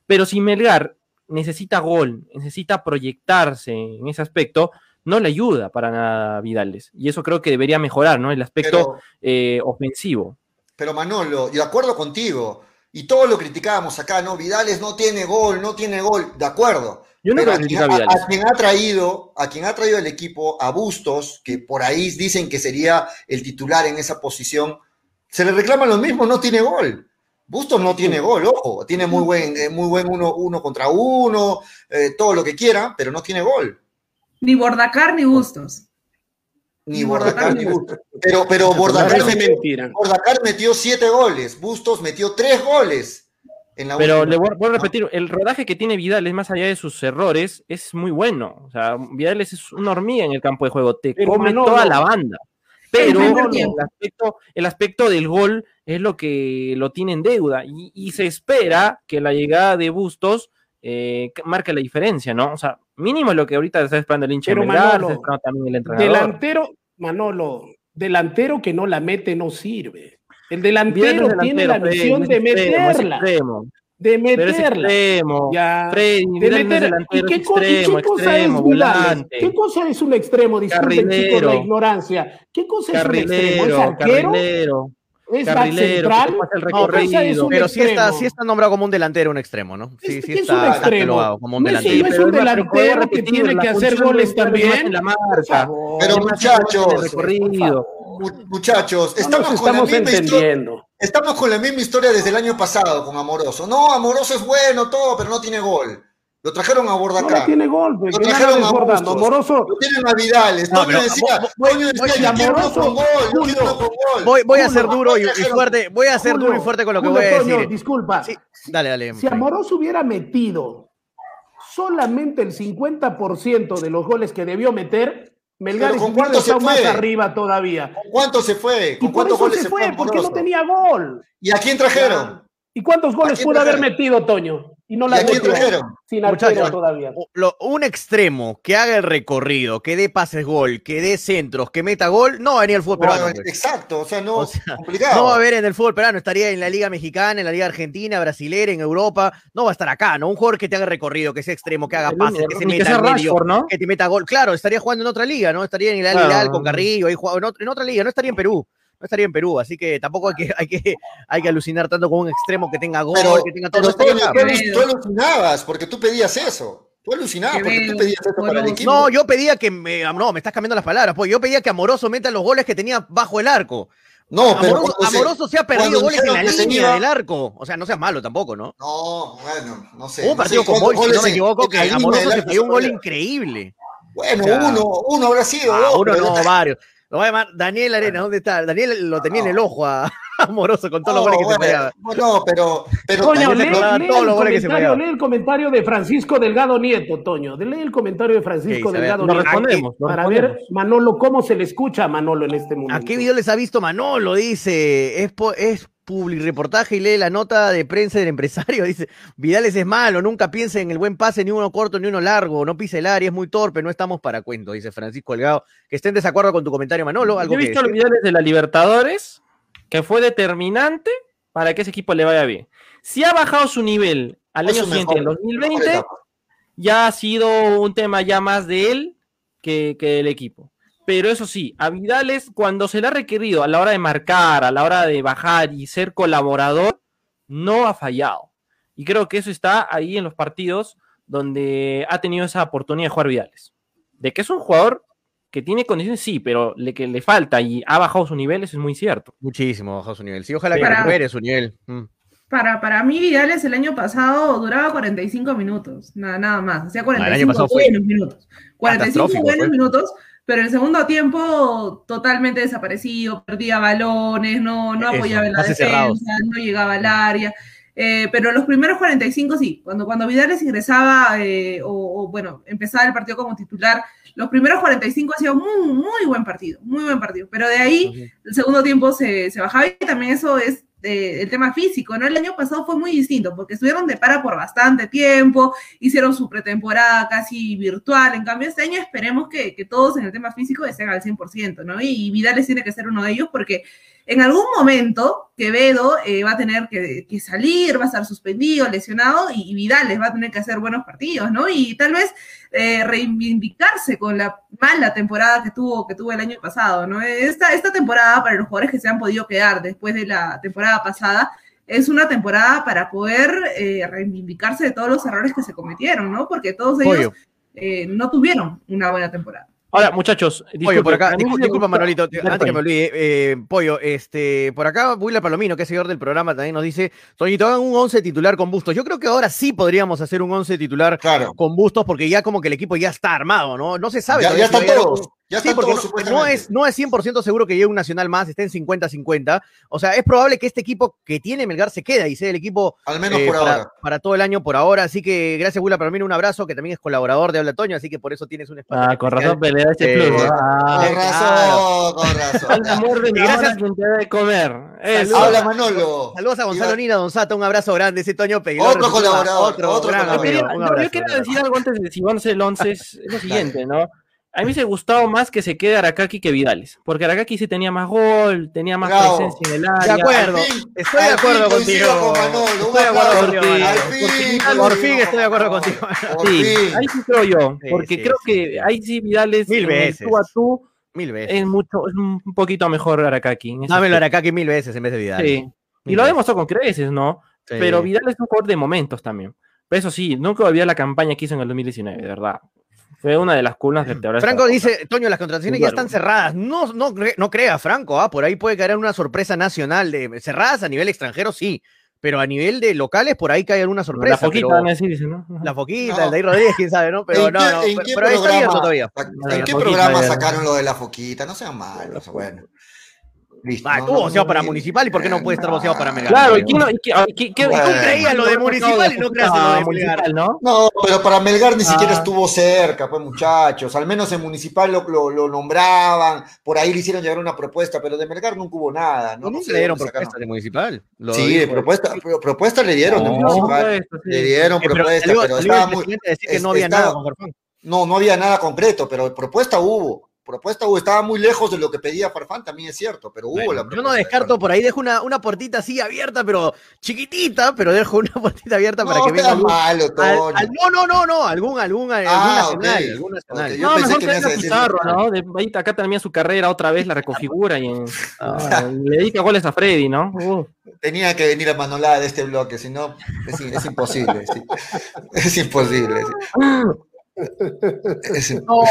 Pero si Melgar necesita gol, necesita proyectarse en ese aspecto, no le ayuda para nada a Vidales. Y eso creo que debería mejorar, ¿no? El aspecto eh, ofensivo. Pero Manolo, de acuerdo contigo, y todo lo criticábamos acá, ¿no? Vidales no tiene gol, no tiene gol, de acuerdo. Yo no Pero a, quien, a, quien ha traído, a quien ha traído el equipo, a Bustos, que por ahí dicen que sería el titular en esa posición, se le reclama lo mismo, no tiene gol. Bustos no tiene gol, ojo, tiene muy buen, eh, muy buen uno, uno contra uno, eh, todo lo que quiera, pero no tiene gol. Ni Bordacar ni Bustos. Ni Bordacar ni Bustos. Pero, pero Bordacar, metió, Bordacar metió siete goles, Bustos metió tres goles. Pero le voy, a repetir, el rodaje que tiene Vidal es más allá de sus errores, es muy bueno. O sea, Vidal es una hormiga en el campo de juego, te come toda la banda. Pero el aspecto, el aspecto del gol es lo que lo tiene en deuda y, se espera que la llegada de Bustos eh, marque la diferencia, ¿no? O sea, mínimo lo que ahorita está esperando el hincha Manolo, también el entrenador. Delantero, Manolo, delantero que no la mete no sirve. El delantero, tiene la misión de meterla de meterla. extremo. Ya, Freddy, de meter, ¿Y qué, extremo, ¿y qué cosa es volante. ¿Qué cosa es un extremo? Disculpen chicos la ignorancia. ¿Qué cosa es un extremo? ¿Es arquero? Carrilero. ¿Es carrilero, central? El recorrido. No, pero sí está, sí está nombrado como un delantero, un extremo, ¿no? Sí, sí está, es un extremo. como un delantero. No es, un delantero que tiene que hacer goles también. La marca. Pero muchachos, muchachos, estamos, con la misma historia. Estamos con la misma historia desde el año pasado con Amoroso. No, Amoroso es bueno, todo, pero no tiene gol. Lo trajeron a Bordacá. No tiene gol, Lo trajeron a Bustos. Amoroso. Lo tienen a Vidal. No, Toño decía, Toño decía, yo Amoroso, con gol, yo con gol. Voy, voy a ser duro y, y, fuerte, voy a ser duro y fuerte con lo que voy a decir. disculpa. Sí, dale, dale. Si Amoroso hubiera metido solamente el 50% de los goles que debió meter, Melgar ¿con cuánto se fue? más arriba todavía. ¿Con cuánto se fue? ¿Con cuántos goles se fue? Porque no tenía gol. ¿Y a quién trajeron? ¿Y cuántos goles pudo haber metido Toño? Y no la metió. Sin arquero todavía. un extremo que haga el recorrido, que dé pases gol, que dé centros, que meta gol, no va a venir al fútbol peruano. Pues. Exacto, o sea, no, complicado. no va a haber en el fútbol peruano, estaría en la Liga Mexicana, en la Liga Argentina, Brasilera, en Europa, no va a estar acá, ¿no? Un jugador que te haga recorrido, que sea extremo, que haga pases, que se meta medio, que te meta gol. Claro, estaría jugando en otra liga, ¿no? Estaría en el Al con Carrillo, ahí en otra liga, no estaría en Perú no estaría en Perú, así que tampoco hay que, hay que, hay que alucinar tanto con un extremo que tenga gol, que tenga todo. Pero tú, alucinabas porque tú pedías eso. Tú alucinabas porque tú pedías eso para el equipo. No, yo pedía que me, no, me estás cambiando las palabras, pues yo pedía que Amoroso meta los goles que tenía bajo el arco. No, pero Amoroso, se ha perdido goles en la línea del arco. O sea, no seas malo tampoco, ¿no? No, bueno, no sé. Hubo un partido con Boy, si no me equivoco, que Amoroso se falló un gol increíble. Bueno, uno, uno habrá sido. Ah, uno no, varios. Lo voy a llamar Daniel Arena, ¿dónde está? Daniel lo tenía en el ojo a, Amoroso con todos los goles que se pegaba. No, pero. pero Toño, lee, todos los goles que se lee el comentario de Francisco Delgado Nieto, Toño. Lee el comentario de Francisco Delgado Nieto. Respondemos, para ver, Manolo, cómo se le escucha a Manolo en este momento. ¿A qué video les ha visto Manolo? Dice. Es, es reportaje y lee la nota de prensa del empresario. Dice, Vidales es malo, nunca piense en el buen pase, ni uno corto ni uno largo, no pise el área, es muy torpe, no estamos para cuento, dice Francisco Delgado. Que esté en desacuerdo con tu comentario, Manolo. ¿algo Yo he visto los Vidales de la Libertadores, que fue determinante para que ese equipo le vaya bien. Si ha bajado su nivel al año siguiente, en 2020, ya ha sido un tema ya más de él que, que del equipo. Pero eso sí, a Vidales, cuando se le ha requerido a la hora de marcar, a la hora de bajar y ser colaborador, no ha fallado. Y creo que eso está ahí en los partidos donde ha tenido esa oportunidad de jugar Vidales. De que es un jugador que tiene condiciones, sí, pero le, que le falta y ha bajado su nivel, eso es muy cierto. Muchísimo ha bajado su nivel. Sí, ojalá que recupere su nivel. Mm. Para, para mí, Vidales el año pasado duraba 45 minutos, nada, nada más. Hacía 45 buenos minutos. 45 buenos minutos pero el segundo tiempo totalmente desaparecido, perdía balones, no, no apoyaba en la defensa, no llegaba al área. Eh, pero los primeros 45 sí, cuando, cuando Vidales ingresaba eh, o, bueno, empezaba el partido como titular, los primeros 45 ha sido muy, muy buen partido, muy buen partido. Pero de ahí el segundo tiempo se, se bajaba y también eso es el tema físico, ¿no? El año pasado fue muy distinto porque estuvieron de para por bastante tiempo, hicieron su pretemporada casi virtual, en cambio este año esperemos que, que todos en el tema físico estén al 100%, ¿no? Y, y Vidales tiene que ser uno de ellos porque en algún momento Quevedo eh, va a tener que, salir, va a estar suspendido, lesionado, y, Vidal les va a tener que hacer buenos partidos, ¿no? Y tal vez eh, reivindicarse con la mala temporada que tuvo, que tuvo el año pasado, ¿no? Esta, esta temporada, para los jugadores que se han podido quedar después de la temporada pasada, es una temporada para poder eh, reivindicarse de todos los errores que se cometieron, ¿no? Porque todos ellos no tuvieron una buena temporada. Ahora, muchachos, Pollo, por acá, disculpa, Manolito, antes que me olvide, eh, Pollo, este, por acá Willa Palomino, que es seguidor del programa, también nos dice, Toñito, hagan un 11 titular con Bustos. Yo creo que ahora sí podríamos hacer un 11 titular con Bustos, porque ya como que el equipo ya está armado, ¿no? No se sabe. Ya, están todos. Ya Sí, está porque no, no es, no es 100% seguro que llegue un nacional más, esté en 50-50. O sea, es probable que este equipo que tiene Melgar se quede y sea el equipo Al menos eh, por para, ahora. para todo el año por ahora. Así que gracias, Gula, para mí un abrazo, que también es colaborador de Habla Toño, así que por eso tienes un espacio. Ah, con razón pelea ese Eh. ¿no? Ah, Con razón, con razón. Al amor de gracias- hora quien te debe comer. Eso. Habla Manolo. Saludos a Gonzalo Nina, Don Sato, un abrazo grande, ese Toño Peguilón. Otro colaborador, otro, otro gran colaborador. amigo, Yo, un yo quiero decir algo antes de si vamos a el 11, es, es lo siguiente, ¿no? A mí me hubiese gustado más que se quede Arakaki que Vidales, porque Arakaki sí tenía más gol, tenía más Bravo. presencia en el De área. acuerdo, estoy de acuerdo contigo. Estoy de acuerdo contigo. Al Por fin, estoy de acuerdo contigo. Sí, ahí sí creo yo, porque sí, creo sí, que sí. ahí sí Vidales Mil veces. tú a tú Mil veces. es mucho, es un poquito mejor Arakaki. Dámelo. Arakaki mil veces en vez de Vidal. Sí. Mil Y lo veces. demostró con creces, ¿no? Sí. Pero Vidal es un jugador de momentos también. Pero eso sí, nunca olvidé la campaña que hizo en el 2019, de verdad. Fue una de las columnas vertebrales. Franco dice, Toño, las contrataciones ya están cerradas. No, no, no crea, Franco, ah, por ahí puede caer una sorpresa nacional de cerradas a nivel extranjero, sí, pero a nivel de locales por ahí cae alguna sorpresa. La foquita pero- van a decir, dice, ¿no? La foquita, No. el de ahí Rodríguez, quién sabe, ¿no? Pero ¿En no, no, en pero, está abierto todavía. ¿En qué programa sacaron lo de la foquita? No sean malos, bueno. Listo. Ah, no, no, voceado no, para no, municipal y por qué no puede estar voceado para Melgar. Claro, ¿y quién qué- qué- Bueno. tú creías lo de municipal y no creas en lo de municipal, ¿no? No, pero para Melgar ni siquiera Ah. estuvo cerca, pues muchachos. Al menos en Municipal lo, lo- lo nombraban, por ahí le hicieron llegar una propuesta, pero de Melgar nunca hubo nada. No, No, sé le dieron propuestas de municipal. Lo Sí, de propuesta, pero propuesta le dieron de No, Municipal. propuesta, sí. Le dieron Eh, pero propuesta, salió- pero salió estaba el muy. decir que es- no había estaba- nada con. No, no había nada concreto, pero propuesta hubo. Propuesta hubo, estaba muy lejos de lo que pedía Farfán, también es cierto, pero hubo Bueno, la yo propuesta no de descarto por ahí, dejo una, una puertita así abierta, pero chiquitita, pero dejo una puertita abierta para No, que venga algún, malo, al- Toño. al- no, no, no, no, algún, algún, algún Ah, ok. nacional, algún nacional. Ok, yo No, pensé mejor que me ibas a venga decir- Pizarro, ¿no? De, ahí acá termina su carrera otra vez, la reconfigura y en- ah, le dedica goles a Freddy, ¿no? Uh. Tenía que venir a Manolada de este bloque, si no, es, es imposible. sí. Es imposible. sí. No,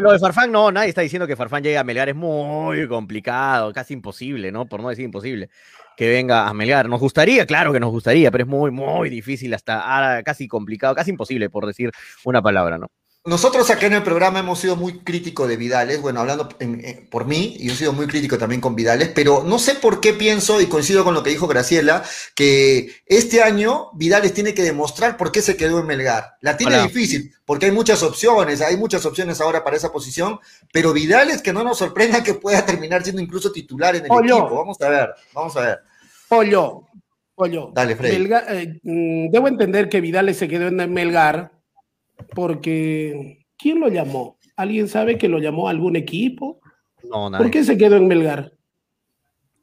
lo de, Farfán, no, nadie está diciendo que Farfán llegue a Melgar, es muy complicado, casi imposible, ¿no? Por no decir imposible, que venga a Melgar. Nos gustaría, claro que nos gustaría, pero es muy, muy difícil, hasta ahora casi complicado, casi imposible, por decir una palabra, ¿no? Nosotros acá en el programa hemos sido muy críticos de Vidales, bueno, hablando en- en- por mí, y yo he sido muy crítico también con Vidales, pero no sé por qué pienso, y coincido con lo que dijo Graciela, que este año Vidales tiene que demostrar por qué se quedó en Melgar. La tiene Hola. difícil, porque hay muchas opciones, hay muchas opciones ahora para esa posición, pero Vidales que no nos sorprenda que pueda terminar siendo incluso titular en el Pollo. equipo. Vamos a ver, vamos a ver. Pollo, pollo. Dale, Freddy. Melgar- eh, mm, debo entender que Vidal se quedó en Melgar porque ¿quién lo llamó? ¿Alguien sabe que lo llamó algún equipo? No, nadie. ¿Por qué se quedó en Melgar?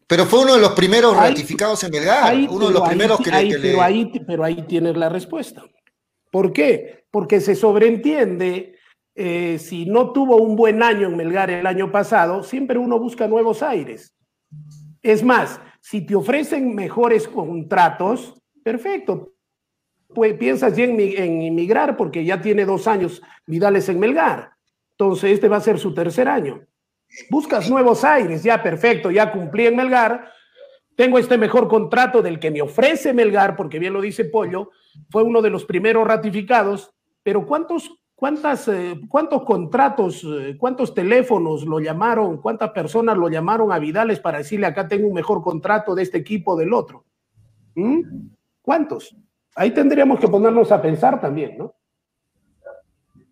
Pero fue uno de los primeros Ahí- ratificados en Melgar, Ahí- uno de los ahí- primeros que, le- ahí- que le... pero, ahí, pero ahí tienes la respuesta. ¿Por qué? Porque se sobreentiende, eh, si no tuvo un buen año en Melgar el año pasado, siempre uno busca nuevos aires. Es más, si te ofrecen mejores contratos, perfecto. Pues piensas ya en, en inmigrar porque ya tiene dos años Vidales en Melgar. Entonces, este va a ser su tercer año. Buscas nuevos aires, ya perfecto, ya cumplí en Melgar, tengo este mejor contrato del que me ofrece Melgar, porque bien lo dice Pollo, fue uno de los primeros ratificados, pero ¿cuántos, cuántas, eh, cuántos contratos, eh, cuántos teléfonos lo llamaron, cuántas personas lo llamaron a Vidales para decirle acá tengo un mejor contrato de este equipo o del otro? ¿Mm? ¿Cuántos? Ahí tendríamos que ponernos a pensar también, ¿no?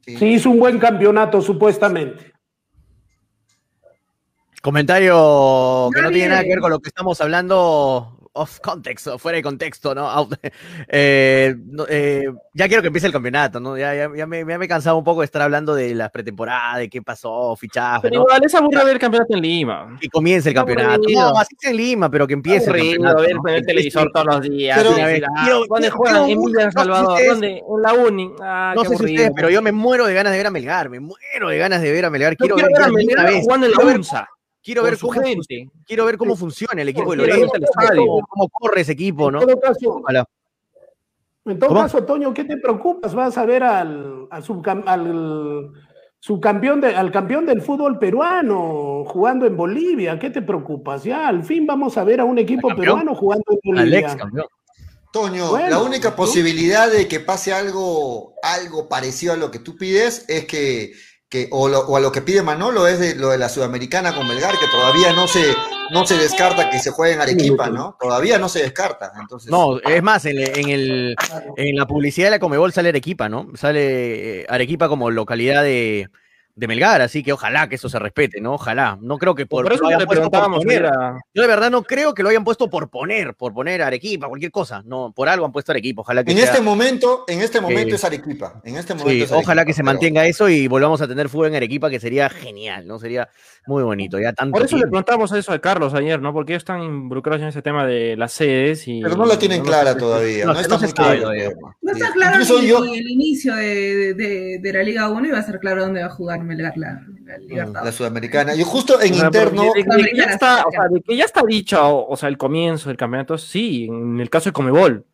Sí. Sí hizo un buen campeonato supuestamente. Comentario que no tiene nada que ver con lo que estamos hablando off context, o fuera de contexto, ¿no? Out- eh, no, eh, ya quiero que empiece el campeonato, ¿no? Ya, ya, ya me, ya me he cansado un poco de estar hablando de la pretemporada, de qué pasó, fichaje, Pero ¿no? igual es aburrido ver el campeonato en Lima. Que comience el campeonato. No, así es en Lima, pero que empiece el campeonato. ver ¿no? el televisor todos los días. Pero- decir, ah, ¿Dónde juegan? En Villa Salvador. ustedes- ¿Dónde? En la Uni. Ah, No qué sé si ustedes, pero yo me muero de ganas de ver a Melgar, me muero de ganas de ver a Melgar. Quiero, quiero ver, ver a una Melgar vez. jugando en la UNSA. Quiero ver su cómo, gente. quiero ver cómo funciona el equipo de Lorenzo, el estadio. cómo, cómo corre ese equipo, ¿no? En todo caso. En todo caso, Toño, ¿qué te preocupas? Vas a ver al, al, subcam- al subcampeón de- al campeón del fútbol peruano jugando en Bolivia. ¿Qué te preocupas? Ya, al fin vamos a ver a un equipo ¿Al peruano jugando en Al Bolivia. ex campeón. Toño, Bueno, la única posibilidad de que pase algo, algo parecido a lo que tú pides es que que, o, a lo que pide Manolo es de, lo de la Sudamericana con Melgar, que todavía no se, no se descarta que se juegue en Arequipa, ¿no? Todavía no se descarta. Entonces... No, es más, en, el, en la publicidad de la Comebol sale Arequipa, ¿no? Sale Arequipa como localidad de, de Melgar, así que ojalá que eso se respete, ¿no? Ojalá. No creo que por, eso le preguntábamos, Yo de verdad no creo que lo hayan puesto por poner, por poner Arequipa, cualquier cosa. No, por algo han puesto Arequipa, ojalá que En este momento, en este momento es Arequipa. En este momento ojalá que se mantenga eso y volvamos a tener fútbol en Arequipa, que sería genial, ¿no? Sería muy bonito. Ya tanto por eso le preguntamos eso a Carlos ayer, ¿no? Porque ellos están involucrados en ese tema de las sedes y. Pero no la tienen clara todavía. No, está muy claro todavía. No está claro ni, el inicio de, de, la Liga 1 y va a ser claro dónde va a jugar Melgar la la Sudamericana. Y justo en interno. De, que ya está, o sea, de que ya está dicho, o sea, el comienzo del campeonato, sí, en el caso de Comebol.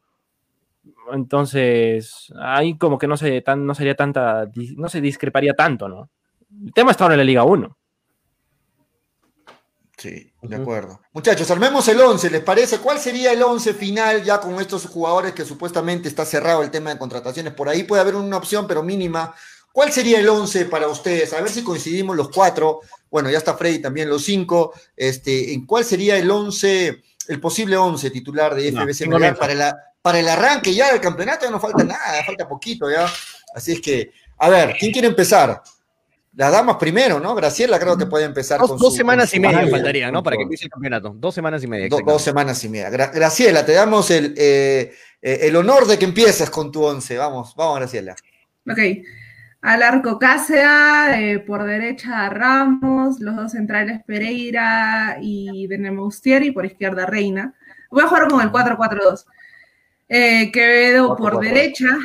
Entonces, ahí como que no se tan, no sería tanta, no se discreparía tanto, ¿no? El tema está ahora en la Liga 1. Sí, de acuerdo. Muchachos, armemos el 11, ¿les parece? ¿Cuál sería el 11 final ya con estos jugadores que supuestamente está cerrado el tema de contrataciones? Por ahí puede haber una opción, pero mínima, ¿Cuál sería el 11 para ustedes? A ver si coincidimos los cuatro. Bueno, ya está Freddy también los cinco. Este, ¿En cuál sería el 11, el posible 11 titular de FBC para, la, para el arranque ya del campeonato? Ya no falta nada, falta poquito ya. Así es que, a ver, ¿quién quiere empezar? Las damas primero, ¿no? Graciela creo que puede empezar dos, con Dos semanas y media faltaría, ¿no? Para que empiece el campeonato. Dos semanas y media. dos semanas y media. Graciela, te damos el, eh, eh, el honor de que empieces con tu once. Vamos, vamos, Graciela. Ok. Al arco Cáceres, eh, por derecha Ramos, los dos centrales Pereira y Benemoustier y por izquierda Reina. Voy a jugar con el 4-4-2. Eh, Quevedo por derecha,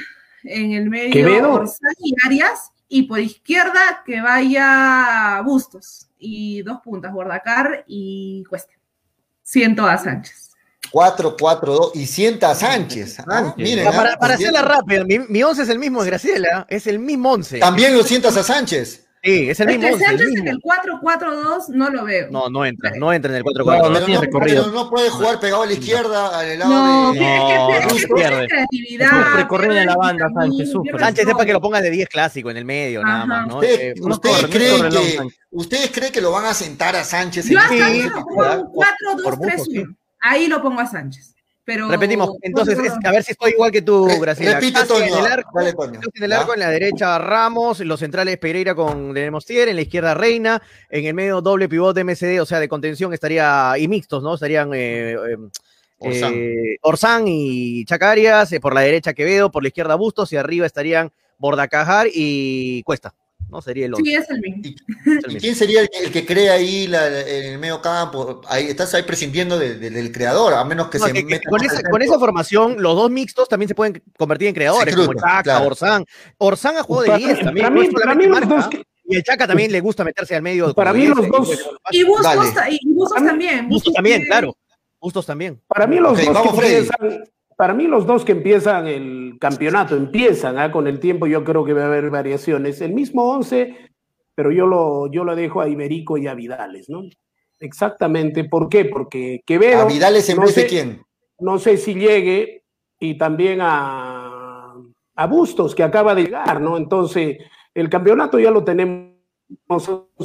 en el medio Orsán y Arias, y por izquierda que vaya Bustos. Y dos puntas, Bordacar y Cuesta. Siento a Sánchez. 4-4-2 y sienta a Sánchez. Ah, miren, para, para hacerla rápida, mi, mi, once es el mismo de Graciela, es el mismo once. También lo sientas a Sánchez. Sí, es el mismo. once. Sánchez en el 4-4-2 no lo veo. No, no entra, no entra en el 4-4. No, tiene recorrido. No, puede jugar pegado a la izquierda, al lado no, de. No, es que pierde. creatividad. Recorrido en la banda, Sánchez. Sánchez es para que lo ponga de 10 clásico en el medio, nada más. ¿no? Eh, ¿Ustedes, creen que, ¿Ustedes creen que lo van a sentar a Sánchez? Yo lo pongo 4-2-3-1. Ahí lo pongo a Sánchez. Pero, Repetimos, entonces, a ver si estoy igual que tú, Graciela. Repite, Toño. En el arco, en, el arco en la derecha Ramos, los centrales Pereira con Denemostier, en la izquierda Reina, en el medio doble pivote MCD, o sea, de contención estaría, y mixtos, ¿no? Estarían eh, eh, Orsán. y Chacarias, eh, por la derecha Quevedo, por la izquierda Bustos, y arriba estarían Bordacajar y Cuesta. ¿No? Sería el Sí, es el mismo. ¿Y, quién sería el, que cree ahí en el medio campo? Ahí, estás ahí prescindiendo del creador, a menos que se con, esa, con, esa, formación, los dos mixtos también se pueden convertir en creadores, como Chaca, Orsán. Orsán ha jugado de 10 también. Para mí, para mí los dos Y el Chaca también le gusta meterse al medio. Para mí los dos. Y Bustos, también. Bustos también, claro. Bustos también. Para mí los dos que para mí los dos que empiezan el campeonato, empiezan ¿ah? con el tiempo, yo creo que va a haber variaciones. El mismo 11, pero yo lo, yo lo dejo a Iberico y a Vidales, ¿no? Exactamente. ¿Por qué? Porque Quevedo... ¿A Vidales en no vez de quién? No sé si llegue y también a, a Bustos, que acaba de llegar, ¿no? Entonces, el campeonato ya lo tenemos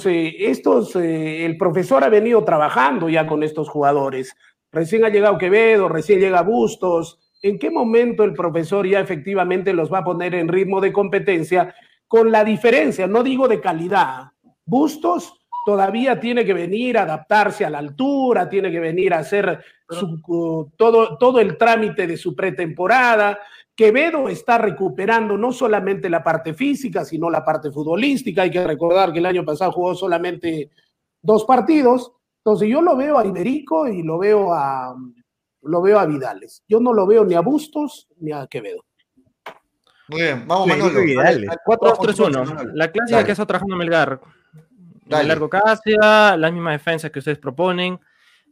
estos, eh, el profesor ha venido trabajando ya con estos jugadores. Recién ha llegado Quevedo, recién llega Bustos, ¿En qué momento el profesor ya efectivamente los va a poner en ritmo de competencia con la diferencia, no digo de calidad? Bustos todavía tiene que venir a adaptarse a la altura, tiene que venir a hacer todo, todo el trámite de su pretemporada. Quevedo está recuperando no solamente la parte física, sino la parte futbolística. Hay que recordar que el año pasado jugó solamente dos partidos. Entonces yo lo veo a Iberico y lo veo a, lo veo a Vidales. Yo no lo veo ni a Bustos ni a Quevedo. Muy bien, vamos Manolo. 4-2-3-1. La clásica que está trabajando Melgar. Dale. Largo Casia, la misma defensa que ustedes proponen.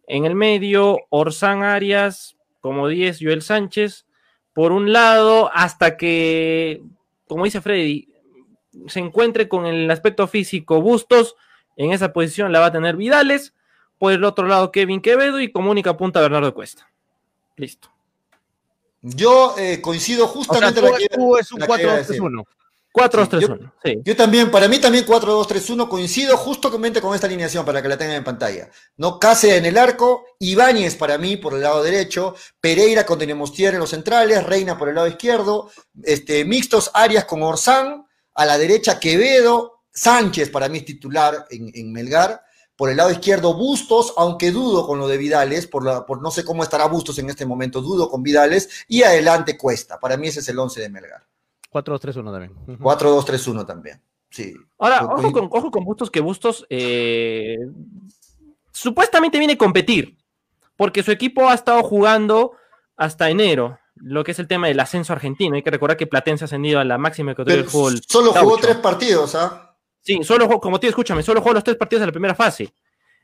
En el medio, Orsán Arias, como 10, Joel Sánchez. Por un lado, hasta que, como dice Freddy, se encuentre con el aspecto físico Bustos, en esa posición la va a tener Vidales. Por el otro lado, Kevin Quevedo y como única punta Bernardo Cuesta. Listo. Yo eh, coincido justamente o sea, tú, es un 4-2-3-1. 4-2-3-1. Sí, Yo también, para mí también 4-2-3-1, coincido justamente con esta alineación para que la tengan en pantalla. No Case en el arco, Ibáñez para mí por el lado derecho, Pereira con Denemostier en los centrales, Reina por el lado izquierdo, este, mixtos Arias con Orsán, a la derecha Quevedo, Sánchez para mí es titular en, Melgar, por el lado izquierdo Bustos, aunque dudo con lo de Vidales, por, la, por no sé cómo estará Bustos en este momento, dudo con Vidales, y adelante Cuesta. Para mí ese es el 11 de Melgar. 4-2-3-1 también. 4-2-3-1 también. Sí. Ahora, ojo con, ojo con Bustos, que Bustos eh, supuestamente viene a competir, porque su equipo ha estado jugando hasta enero, lo que es el tema del ascenso argentino. Hay que recordar que Platense ha ascendido a la máxima categoría del fútbol. Solo jugó tres partidos, ¿ah? Sí, solo como tío, escúchame, solo jugó los tres partidos de la primera fase.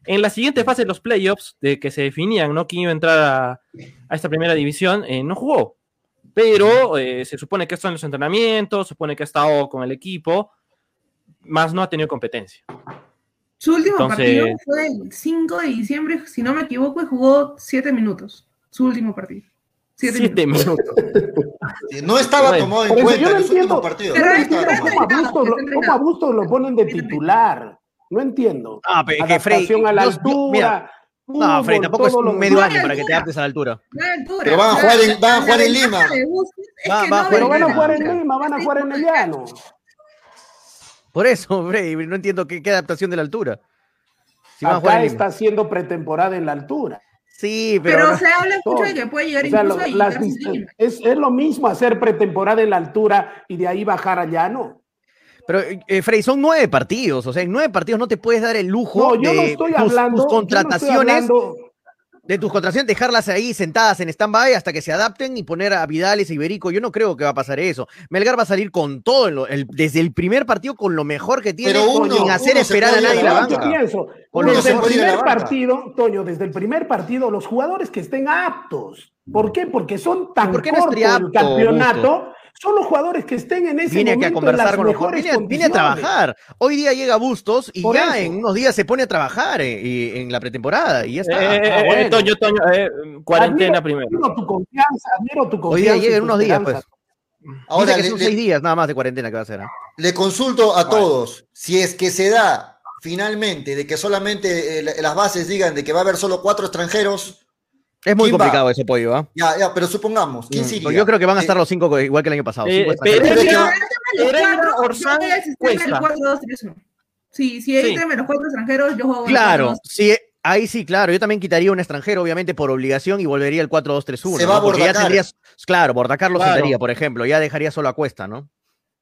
En la siguiente fase de los playoffs, de que se definían, ¿no? Quién iba a entrar a, esta primera división, eh, no jugó pero eh, se supone que está en los entrenamientos, se supone que ha estado con el equipo, más no ha tenido competencia. Su último partido fue el 5 de diciembre, si no me equivoco, y jugó 7 minutos. Su último partido. 7 minutos. no estaba tomado en cuenta en partido. ¿Cómo a Bustos lo ponen de titular? No entiendo. Ah, pero que Frey, a la altura. No, Frey, tampoco es un medio año para que te adaptes a la altura. Pero van a jugar en, van a jugar en Lima. pero van a jugar en Lima, van a jugar en el llano. Por eso, Frey, no entiendo qué, qué adaptación de la altura. Si Acá está haciendo pretemporada en la altura. Sí, pero. Pero se habla mucho de que puede llegar incluso a es, es lo mismo hacer pretemporada en la altura y de ahí bajar al llano. Pero, eh, Frey, son nueve partidos. O sea, en nueve partidos no te puedes dar el lujo de no estoy tus, contrataciones. De tus contrataciones, dejarlas ahí sentadas en stand-by hasta que se adapten y poner a Vidal y Iberico. Yo no creo que va a pasar eso. Melgar va a salir con todo, desde el primer partido, con lo mejor que tiene, sin hacer esperar a nadie la banca. desde el primer partido, Toño, desde el primer partido, los jugadores que estén aptos. ¿Por qué? Porque son tan cortos el campeonato son los jugadores que estén en ese viene momento a conversar con los jugadores. Viene, a trabajar. Hoy día llega Bustos y ya en unos días se pone a trabajar en, la pretemporada y ya está. Eh, eh, ah, eh Toño, Toño, cuarentena primero. Admiro tu confianza, admiro tu confianza. Hoy día llega en unos días, pues. Ahora que son seis días nada más de cuarentena que va a ser. Le consulto a todos, si es que se da finalmente de que solamente las bases digan de que va a haber solo cuatro extranjeros, es muy complicado ese pollo, ¿ah? Ya, ya, pero supongamos, ¿quién mm, Yo creo que van a estar los cinco igual que el año pasado. Eh, Sí, si entran los cuatro extranjeros, yo juego. Claro, sí, ahí sí, claro. Yo también quitaría un extranjero, obviamente, por obligación y volvería al 4-2-3-1. Se va a Porque ya tendrías, claro, Bordacar lo claro. por ejemplo. Ya dejaría solo a Cuesta, ¿no?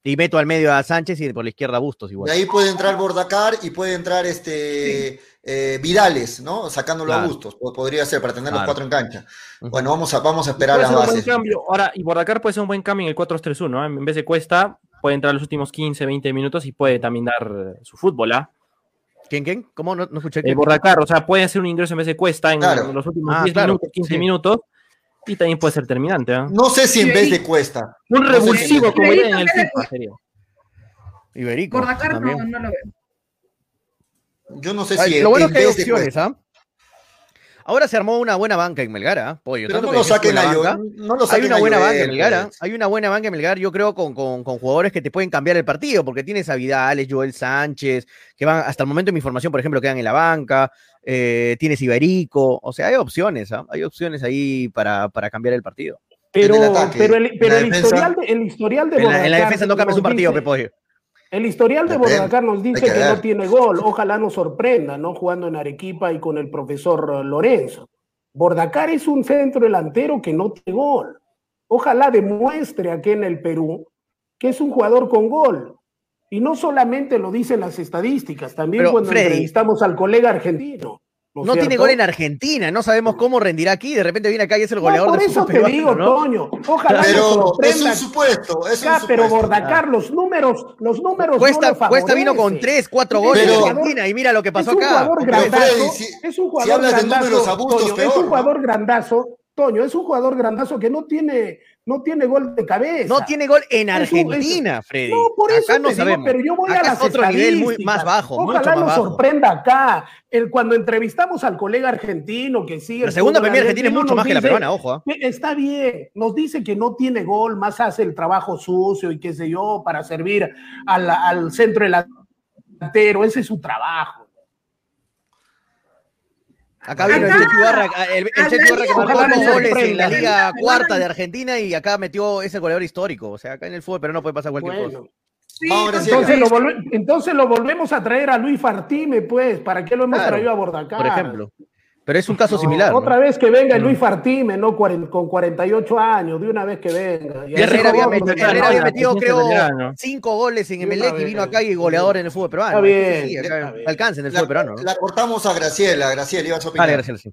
Y meto al medio a Sánchez y por la izquierda a Bustos igual. Y ahí puede entrar Bordacar y puede entrar este eh, Vidales, ¿no? Sacándolo a Bustos. Podría ser para tener los cuatro en cancha. Bueno, vamos a, vamos a esperar las bases. Cambio. Ahora, y Bordacar puede ser un buen cambio en el 4-3-1, ¿no? En vez de Cuesta, puede entrar los últimos 15, 20 minutos y puede también dar su fútbol, ¿ah? ¿Quién, quién? ¿Cómo? No, escuché. El Bordacar, o sea, puede hacer un ingreso en vez de Cuesta en, los últimos 10 ah, minutos, 15 minutos y también puede ser terminante. ¿eh? No sé si en vez de Cuesta. Un revulsivo como era en el FIFA sería. Iberico. Por Dakar no, no, lo veo. Yo no sé si. Lo bueno es que hay opciones, ¿ah? Ahora se armó una buena banca en Melgar, ¿ah? Pollo. Pero no lo saquen a no lo Hay una buena banca en Melgar, ¿ah? Hay una buena banca en Melgar, yo creo, con, con, con, jugadores que te pueden cambiar el partido, porque tienes a Vidales, Joel Sánchez, que van, hasta el momento de mi información, por ejemplo, quedan en la banca. Eh, tienes Iberico, o sea, hay opciones, ¿ah? Hay opciones ahí para, para cambiar el partido. Pero, pero, el, pero el, historial de, el historial de en la, en la defensa no cambias un partido, Pepoyo. El historial de Bordacar nos dice que, no tiene gol. Ojalá nos sorprenda, ¿no? Jugando en Arequipa y con el profesor Lorenzo. Bordacar es un centro delantero que no tiene gol. Ojalá demuestre aquí en el Perú que es un jugador con gol. Y no solamente lo dicen las estadísticas, también cuando entrevistamos al colega argentino. No, tiene gol en Argentina, no sabemos cómo rendirá aquí. De repente viene acá y es el goleador por eso te digo, Toño. Ojalá pero es un supuesto. Es un pero Bordacar, los números, los números. Cuesta, Cuesta vino con tres, cuatro goles en Argentina y mira lo que pasó es un acá. Jugador grandazo, es un jugador grandazo. es un jugador grandazo Toño, es un jugador grandazo que no tiene, no tiene gol de cabeza. No tiene gol en Argentina, Freddy. No, por eso acá no sabemos. pero yo voy a las otro nivel muy, más bajo. Ojalá nos sorprenda acá. El, cuando entrevistamos al colega argentino que sigue. La segunda Premier Argentina es mucho más que la peruana, ojo. ¿ah? Está bien, nos dice que no tiene gol, más hace el trabajo sucio y qué sé yo, para servir al, al centro delantero. Ese es su trabajo. Acá vino el Checho Ibarra, el, el que marcó dos goles en la Liga Cuarta de Argentina y acá metió ese goleador histórico. O sea, acá en el fútbol, pero no puede pasar cualquier cosa. entonces, lo entonces, lo volvemos a traer a Luis Fartime, pues. ¿Para qué lo hemos traído a Bordacar? Por ejemplo. Pero es un caso similar. Otra vez que venga Luis Fartime, ¿no? con 48 años, de una vez que venga. Y Herrera, había metido, creo, cinco goles en Emelec y vino acá y goleador en el fútbol peruano. Está bien. Alcance en el fútbol peruano. La cortamos a Graciela. Graciela, ibas a opinar. Vale, Graciela, sí.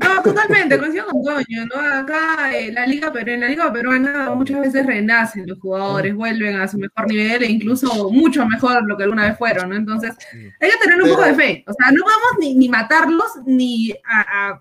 No, totalmente, coincido con Toño, ¿no? Acá en la liga, pero en la liga peruana muchas veces renacen los jugadores, vuelven a su mejor nivel e incluso mucho mejor lo que alguna vez fueron, ¿no? Entonces, hay que tener un poco de fe. O sea, no vamos ni, ni matarlos ni a,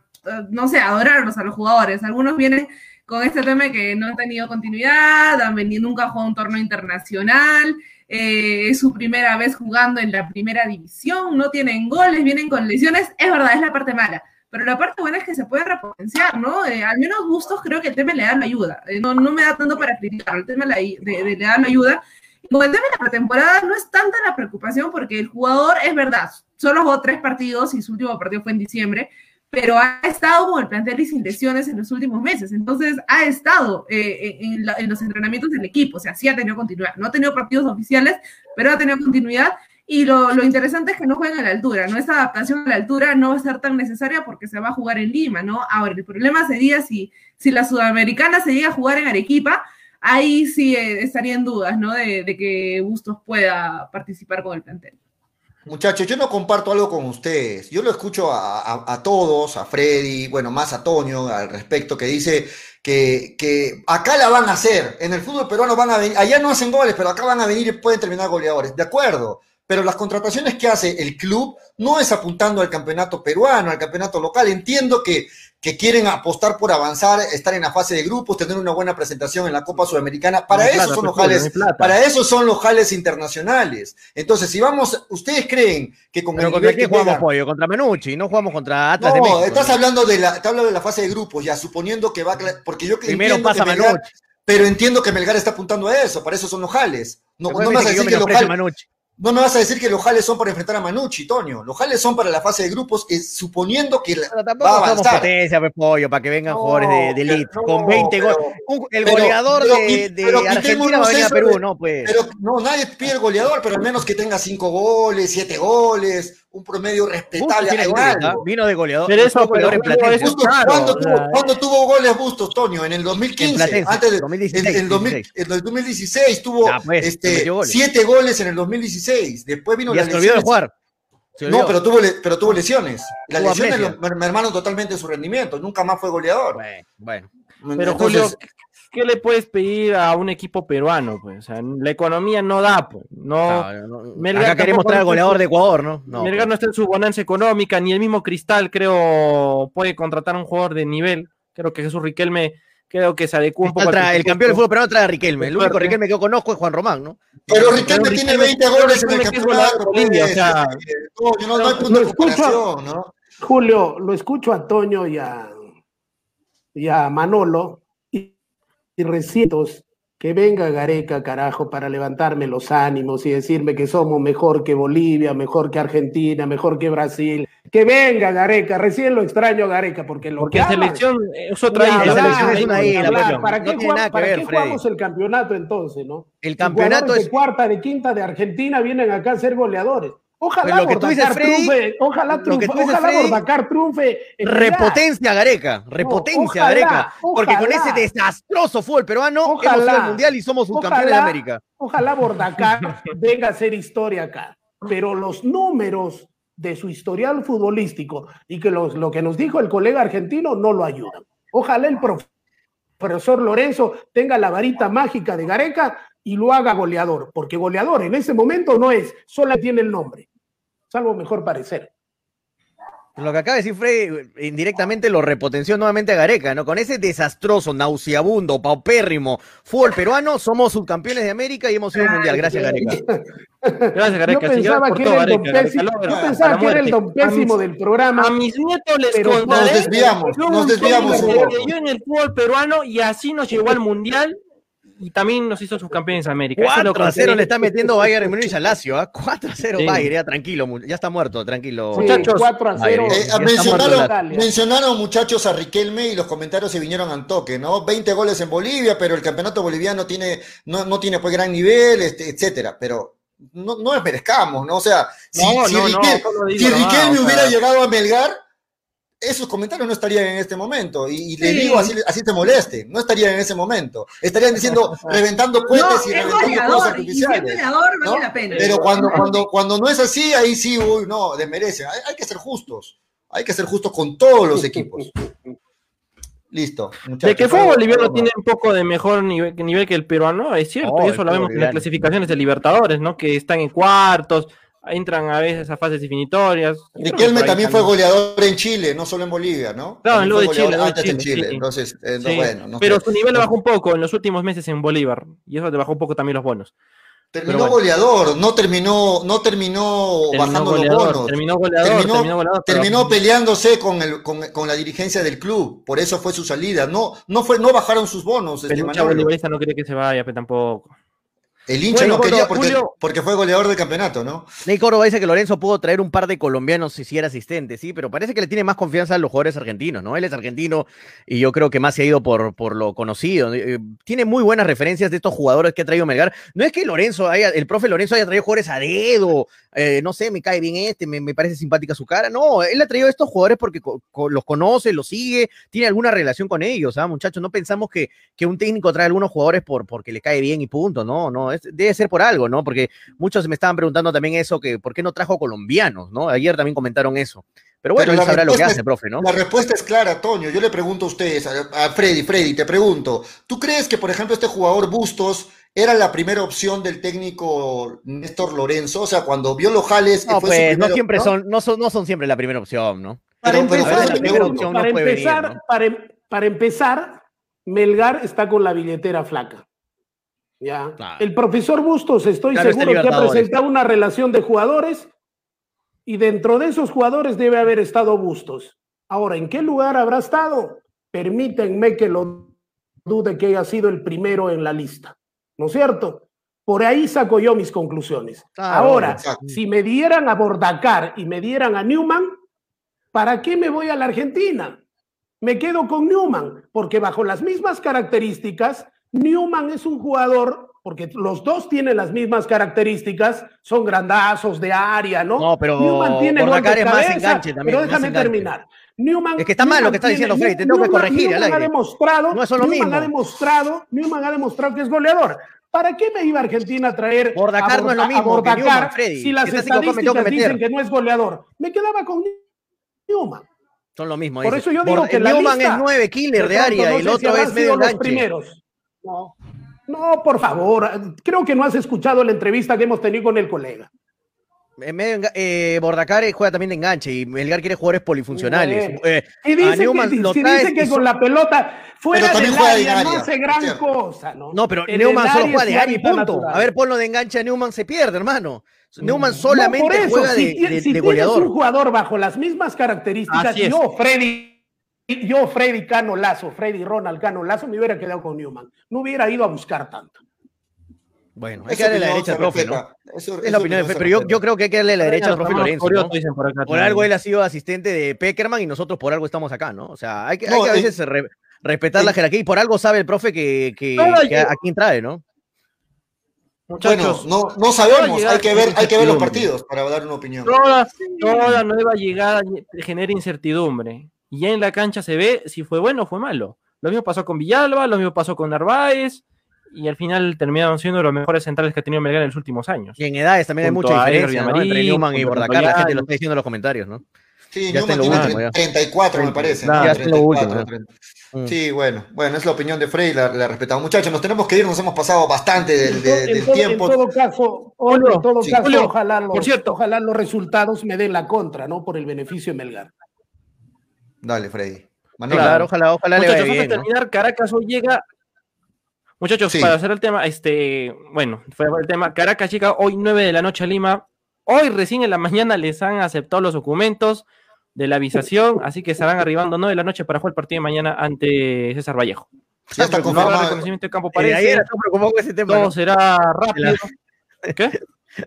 no sé, adorarlos a los jugadores. Algunos vienen con este tema que no han tenido continuidad, han venido nunca a jugar un torneo internacional, eh, es su primera vez jugando en la primera división, no tienen goles, vienen con lesiones. Es verdad, es la parte mala pero la parte buena es que se puede repotenciar, ¿no? Eh, al menos gustos creo que el tema le da la ayuda. Eh, no, no me da tanto para criticar, el tema de, le da la ayuda. Y con el tema de la pretemporada no es tanta la preocupación porque el jugador, es verdad, solo jugó tres partidos y su último partido fue en diciembre, pero ha estado con el plantel y sin lesiones en los últimos meses. Entonces, ha estado eh, en, en, los entrenamientos del equipo. O sea, sí ha tenido continuidad. No ha tenido partidos oficiales, pero ha tenido continuidad. Y lo, lo, interesante es que no juegan a la altura, ¿no? Esa adaptación a la altura no va a ser tan necesaria porque se va a jugar en Lima, ¿no? Ahora, el problema sería si, si la sudamericana se llega a jugar en Arequipa, ahí sí eh, estaría en dudas, ¿no? De, que Bustos pueda participar con el plantel. Muchachos, yo no comparto algo con ustedes. Yo lo escucho a, a, a todos, a Freddy, bueno, más a Toño al respecto, que dice que, que, acá la van a hacer. En el fútbol peruano van a venir, allá no hacen goles, pero acá van a venir y pueden terminar goleadores. De acuerdo pero las contrataciones que hace el club no es apuntando al campeonato peruano, al campeonato local. Entiendo que, que quieren apostar por avanzar, estar en la fase de grupos, tener una buena presentación en la Copa Sudamericana. Para eso son los jales, para eso son los jales internacionales. Entonces, si vamos, ustedes creen que con pero contra quién jugamos pollo, contra Menucci, no jugamos contra Atlas de México. estás hablando de la, te hablo de la fase de grupos, ya suponiendo que va, porque yo primero pasa que Melgar, pero entiendo que Melgar está apuntando a eso, para eso son los jales. No, no vas a decir que, los jales, no me vas a decir que los jales son para enfrentar a Manucci, Toño. Los jales son para la fase de grupos, suponiendo que pero tampoco va a avanzar. potencia, pues, pollo, para que vengan jugadores de, de elite con 20 goles. El goleador de, de Argentina va a venir a Perú, ¿no? Pues. Pero no, nadie pide el goleador, pero al menos que tenga 5 goles, 7 goles, un promedio respetable. Vino de goleador. Pero eso, pero, ¿cuándo, tuvo, ¿Cuándo, tuvo, goles Bustos, Toño? En el 2015. En antes de, 2016, en, el 2016 tuvo 7 pues, este, goles en el 2016. Después vino y la se olvidó de jugar. No, pero tuvo, pero tuvo lesiones. Las lesiones mermaron totalmente su rendimiento. Nunca más fue goleador. Bueno. Pero Julio, ¿qué le puedes pedir a un equipo peruano? Pues? O sea, la economía no da, pues. No, no, acá queremos traer al goleador de Ecuador, ¿no? no Melgar pues. no está en su bonanza económica, ni el mismo Cristal, creo, puede contratar a un jugador de nivel. Creo que Jesús Riquelme creo que se adecua un poco. el campeón del fútbol peruano trae a Riquelme. El único Riquelme que yo conozco es Juan Román, ¿no? Pero Riquelme, tiene 20 goles en el campeonato. Pues, o sea, no, no, hay punto de comparación, ¿no? Julio, lo escucho a Toño y a, y a Manolo y recitos que venga Gareca, carajo, para levantarme los ánimos y decirme que somos mejor que Bolivia, mejor que Argentina, mejor que Brasil. Que venga Gareca, recién lo extraño a Gareca, porque lo porque que selección es otra isla. ¿Para qué, jugamos el campeonato entonces, no? El campeonato es... de cuarta, de quinta de Argentina vienen acá a ser goleadores. Ojalá Bordacar triunfe, ojalá, triunfe, ojalá Bordacar triunfe. Repotencia Gareca, repotencia Gareca, porque con ese desastroso fútbol peruano ojalá, hemos ido al mundial y somos subcampeones de América. Ojalá Bordacar venga a hacer historia acá, pero los números de su historial futbolístico y que los, lo que nos dijo el colega argentino no lo ayudan. Ojalá el profesor Lorenzo tenga la varita mágica de Gareca y lo haga goleador, porque goleador en ese momento no es, solo tiene el nombre, salvo mejor parecer. Lo que acaba de decir Freddy, indirectamente lo repotenció nuevamente a Gareca, ¿no? Con ese desastroso, nauseabundo, paupérrimo fútbol peruano, somos subcampeones de América y hemos sido un mundial. Gracias, Gareca. Gracias, Gareca. Yo pensaba que era el don pésimo, yo pensaba que era el don pésimo del programa. A mis nietos les contaré. Nos desviamos, nos desviamos. Yo en el fútbol peruano y así nos llegó al mundial y también nos hizo subcampeones de América. 4 a 0 le está metiendo Bayern Múnich a Lazio, ¿ah? 4 a 0 sí. Bayern, ya tranquilo, ya está muerto, tranquilo. Sí, muchachos, 4 a 0. Eh, mencionaron, mencionaron, muchachos a Riquelme y los comentarios se vinieron al toque, ¿no? 20 goles en Bolivia, pero el campeonato boliviano tiene, no, no tiene pues gran nivel, este, etcétera, pero no, no desmerezcamos, ¿no? O sea, si, no, si, no, Riquel, si Riquelme hubiera llegado a Melgar, esos comentarios no estarían en este momento. Y, y sí. le digo así, así te moleste, no estarían en ese momento. Estarían diciendo, reventando no, y reventando cosas artificiales. ¿no? vale la pena. Pero cuando, cuando, cuando no es así, ahí sí, uy, no, desmerecen. Hay, hay, que ser justos. Hay que ser justos con todos los equipos. Listo. De que el fútbol boliviano tiene un poco de mejor nivel, nivel, que el peruano, es cierto. Oh, y eso lo vemos en las clasificaciones de Libertadores, ¿no? Que están en cuartos, entran a veces a fases definitorias. Riquelme también fue goleador en Chile, no solo en Bolivia, ¿no? Claro, en lo de Chile, antes Chile, en Chile. Sí. Entonces, eh, no, sí. bueno. No pero sé. su nivel bajó un poco en los últimos meses en Bolívar. Y eso te bajó un poco también los bonos. Terminó bueno. goleador, no terminó, no terminó, terminó bajando goleador, los bonos. Terminó goleador, terminó, terminó, goleador, pero... terminó peleándose con, el, con, con, la dirigencia del club, por eso fue su salida. No, no, fue, no bajaron sus bonos. Pero este, no quiere que se vaya, pero tampoco. El hincha bueno, no quería porque, Julio... porque, fue goleador del campeonato, ¿no? Ney Córdoba dice que Lorenzo pudo traer un par de colombianos si era asistente, sí, pero parece que le tiene más confianza a los jugadores argentinos, ¿no? Él es argentino y yo creo que más se ha ido por, por lo conocido. Eh, tiene muy buenas referencias de estos jugadores que ha traído Melgar. No es que Lorenzo haya, el profe Lorenzo haya traído jugadores a dedo, eh, no sé, me cae bien este, me, me, parece simpática su cara. No, él ha traído a estos jugadores porque co co los conoce, los sigue, tiene alguna relación con ellos, ¿ah, muchachos? No pensamos que, que un técnico trae a algunos jugadores por, porque le cae bien y punto, no, no, es, debe ser por algo. ¿no? Porque muchos me estaban preguntando también eso, que por qué no trajo colombianos, ¿no? Ayer también comentaron eso. Pero bueno, Pero él sabrá lo que hace, profe, ¿no? La respuesta es clara, Toño. Yo le pregunto a ustedes, a, a Freddy, Freddy, te pregunto, ¿tú crees que, por ejemplo, este jugador Bustos era la primera opción del técnico Néstor Lorenzo? O sea, cuando vio los jales... No, pues, primero, no siempre ¿no? son, no son, no son siempre la primera opción, ¿no? Para pero, empezar, pero, para, no empezar venir, ¿no? para, para empezar, Melgar está con la billetera flaca. Ya. Claro. El profesor Bustos, estoy claro, seguro que ha presentado una relación de jugadores y dentro de esos jugadores debe haber estado Bustos. Ahora, ¿en qué lugar habrá estado? Permítanme que lo dude que haya sido el primero en la lista, ¿no es cierto? Por ahí saco yo mis conclusiones. Ahora, exacto. si me dieran a Bordacar y me dieran a Newman, ¿para qué me voy a la Argentina? Me quedo con Newman, porque bajo las mismas características, Newman es un jugador, porque los dos tienen las mismas características, son grandazos de área, ¿no? No, pero Newman tiene golpe es cabeza, más enganche también. Pero déjame terminar. Newman, es que está mal lo que está diciendo Freddy, te tengo que corregir. Newman, ha demostrado, no es lo Newman mismo. ha demostrado, Newman ha demostrado que es goleador. ¿Para qué me iba a Argentina a traer Bordacar a, no es lo mismo Bordacar que Newman, Freddy. si las estadísticas que dicen que no es goleador? Me quedaba con Newman. Son lo mismo. Por dice. eso yo digo Por, que Newman lista, es nueve killer de área no y el otro si es medio los primeros. No. No, por favor, creo que no has escuchado la entrevista que hemos tenido con el colega. En medio, eh, Bordacar juega también de enganche y Melgar quiere jugadores polifuncionales. Eh, y dice que, si dice que con la pelota fuera del área no hace gran sí. cosa. No, no pero en Neumann solo juega de área y punto. Natural. A ver, ponlo de enganche a Neumann, se pierde, hermano. Neumann solamente no, eso, juega si, de, de, si de goleador. tienes un jugador bajo las mismas características, yo, Freddy, yo, Freddy Cano Lazo, Freddy Ronald Cano Lazo, me hubiera quedado con Newman. No hubiera ido a buscar tanto. Bueno, hay que darle la derecha al profe, ¿no? Eso, es la opinión de pero yo, yo, creo que hay que darle la derecha al profe Lorenzo. ¿no? Por, acá, por algo él ha sido asistente de Peckerman y nosotros por algo estamos acá, ¿no? O sea, hay que, no, hay que a veces eh, re, respetar eh, la jerarquía y por algo sabe el profe que, que, que a, a, quién trae, ¿no? Muchachos, bueno, no, no sabemos, hay que ver, hay que ver los partidos para dar una opinión. Toda, toda nueva llegada genera incertidumbre. Y ya en la cancha se ve si fue bueno o fue malo. Lo mismo pasó con Villalba, lo mismo pasó con Narváez, y al final terminaron siendo los mejores centrales que ha tenido Melgar en los últimos años. Y en edades también hay mucha diferencia ¿no? entre Newman y Bordacar, la gente lo está diciendo en los comentarios, ¿no? Sí, ya Newman tiene último, 34, me parece. Claro, ya 34, lo último, ¿no? Sí, bueno, bueno, es la opinión de Frey, la, la, respetamos. Muchachos, nos tenemos que ir, nos hemos pasado bastante del, de, del todo, tiempo. En todo caso, Julio, en todo sí. caso Julio, ojalá, los, por cierto. ojalá los resultados me den la contra, ¿no? Por el beneficio de Melgar. Dale, Freddy. Claro, ojalá, ojalá Muchachos, le vaya bien, antes de terminar, Caracas hoy llega Muchachos, para hacer el tema, este, bueno, fue el tema, Caracas llega hoy 9 de la noche a Lima. Hoy recién en la mañana les han aceptado los documentos de la avisación, así que estarán arribando 9 de la noche para jugar el partido de mañana ante César Vallejo. Ya está confirmado. No reconocimiento de campo parece. Todo será rápido. ¿Qué?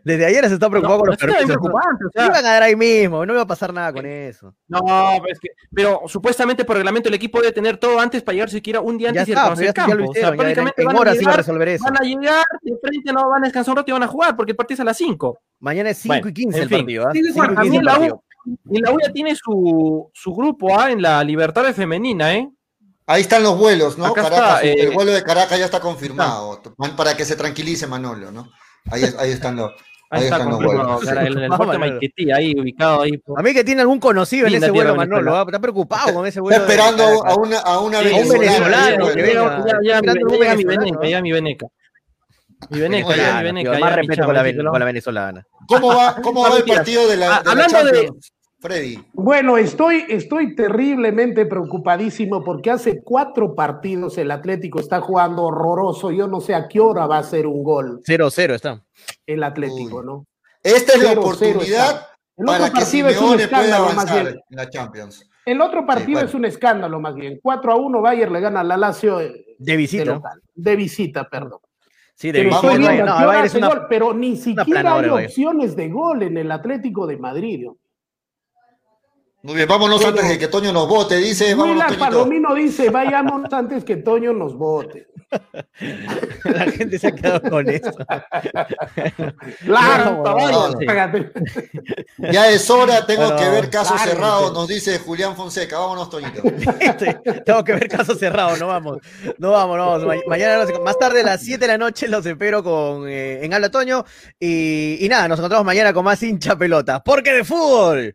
Desde ayer se está preocupado con los permisos. O sea, iban a dar ahí mismo, no iba a pasar nada con eso. No, pero, es que, pero supuestamente por reglamento el equipo debe tener todo antes para llegar siquiera un día antes y reconocer el campo. o sea, prácticamente en, horas iba a resolver eso. Van a llegar, de frente no van a descansar un rato y van a jugar porque el partido es a las 5. Mañana es 5 y 15 el partido. ¿eh? y la U, y la U ya tiene su, su grupo ¿ah? en la Libertad Femenina, ¿eh? Ahí están los vuelos, ¿no? Caracas, el eh, vuelo de Caracas ya está confirmado. Para que se tranquilice Manolo, ¿no? Ahí, ahí están los. Ahí, está con el, el puerto Maiquetí, ahí ubicado ahí. A mí que tiene algún conocido en ese vuelo, Manolo, ¿ah? está preocupado con ese vuelo. Está esperando a una, a una venezolana. Que venga, ya, ya, mi veneca, ya mi veneca. Mi veneca, ya mi veneca. Más respeto con la venezolana. ¿Cómo va, cómo va el partido de la, Hablando de Freddy. Bueno, estoy, estoy terriblemente preocupadísimo porque hace cuatro partidos el Atlético está jugando horroroso. Yo no sé a qué hora va a ser un gol. 0-0 está. El Atlético, ¿no? Esta es la oportunidad para que Simeone pueda avanzar en la Champions. El otro partido es un escándalo más bien. 4 a 1 Bayern le gana a la Lazio eh, de visita. De, visita, perdón. Sí, de visita. pero ni siquiera hay opciones de gol en el Atlético de Madrid. Muy bien, vámonos antes de que Toño nos vote, dice. Vámonos, Palomino dice, vayamos antes que Toño nos vote. La gente se ha quedado con eso. Claro, Ya es hora, tengo que ver caso cerrado, nos dice Julián Fonseca. Vámonos, Toñito. tengo que ver caso cerrado, no vamos. No vamos, no vamos. mañana, más tarde a las 7 de la noche los espero con, eh, en Habla Toño. Y, y nada, nos encontramos mañana con más hincha pelota. Porque de fútbol.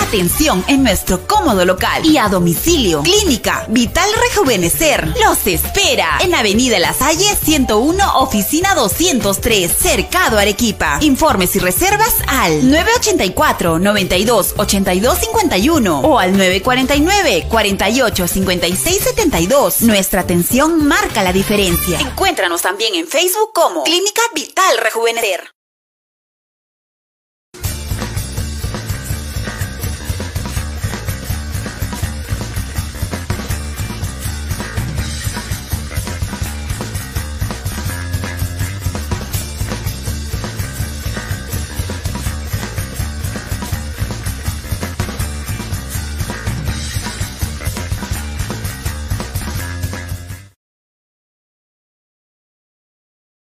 Atención en nuestro cómodo local y a domicilio. Clínica Vital Rejuvenecer los espera en Avenida La Salle 101, oficina 203, Cercado Arequipa. Informes y reservas al 984 92 82 51 o al 949 48 56 72. Nuestra atención marca la diferencia. Encuéntranos también en Facebook como Clínica Vital Rejuvenecer.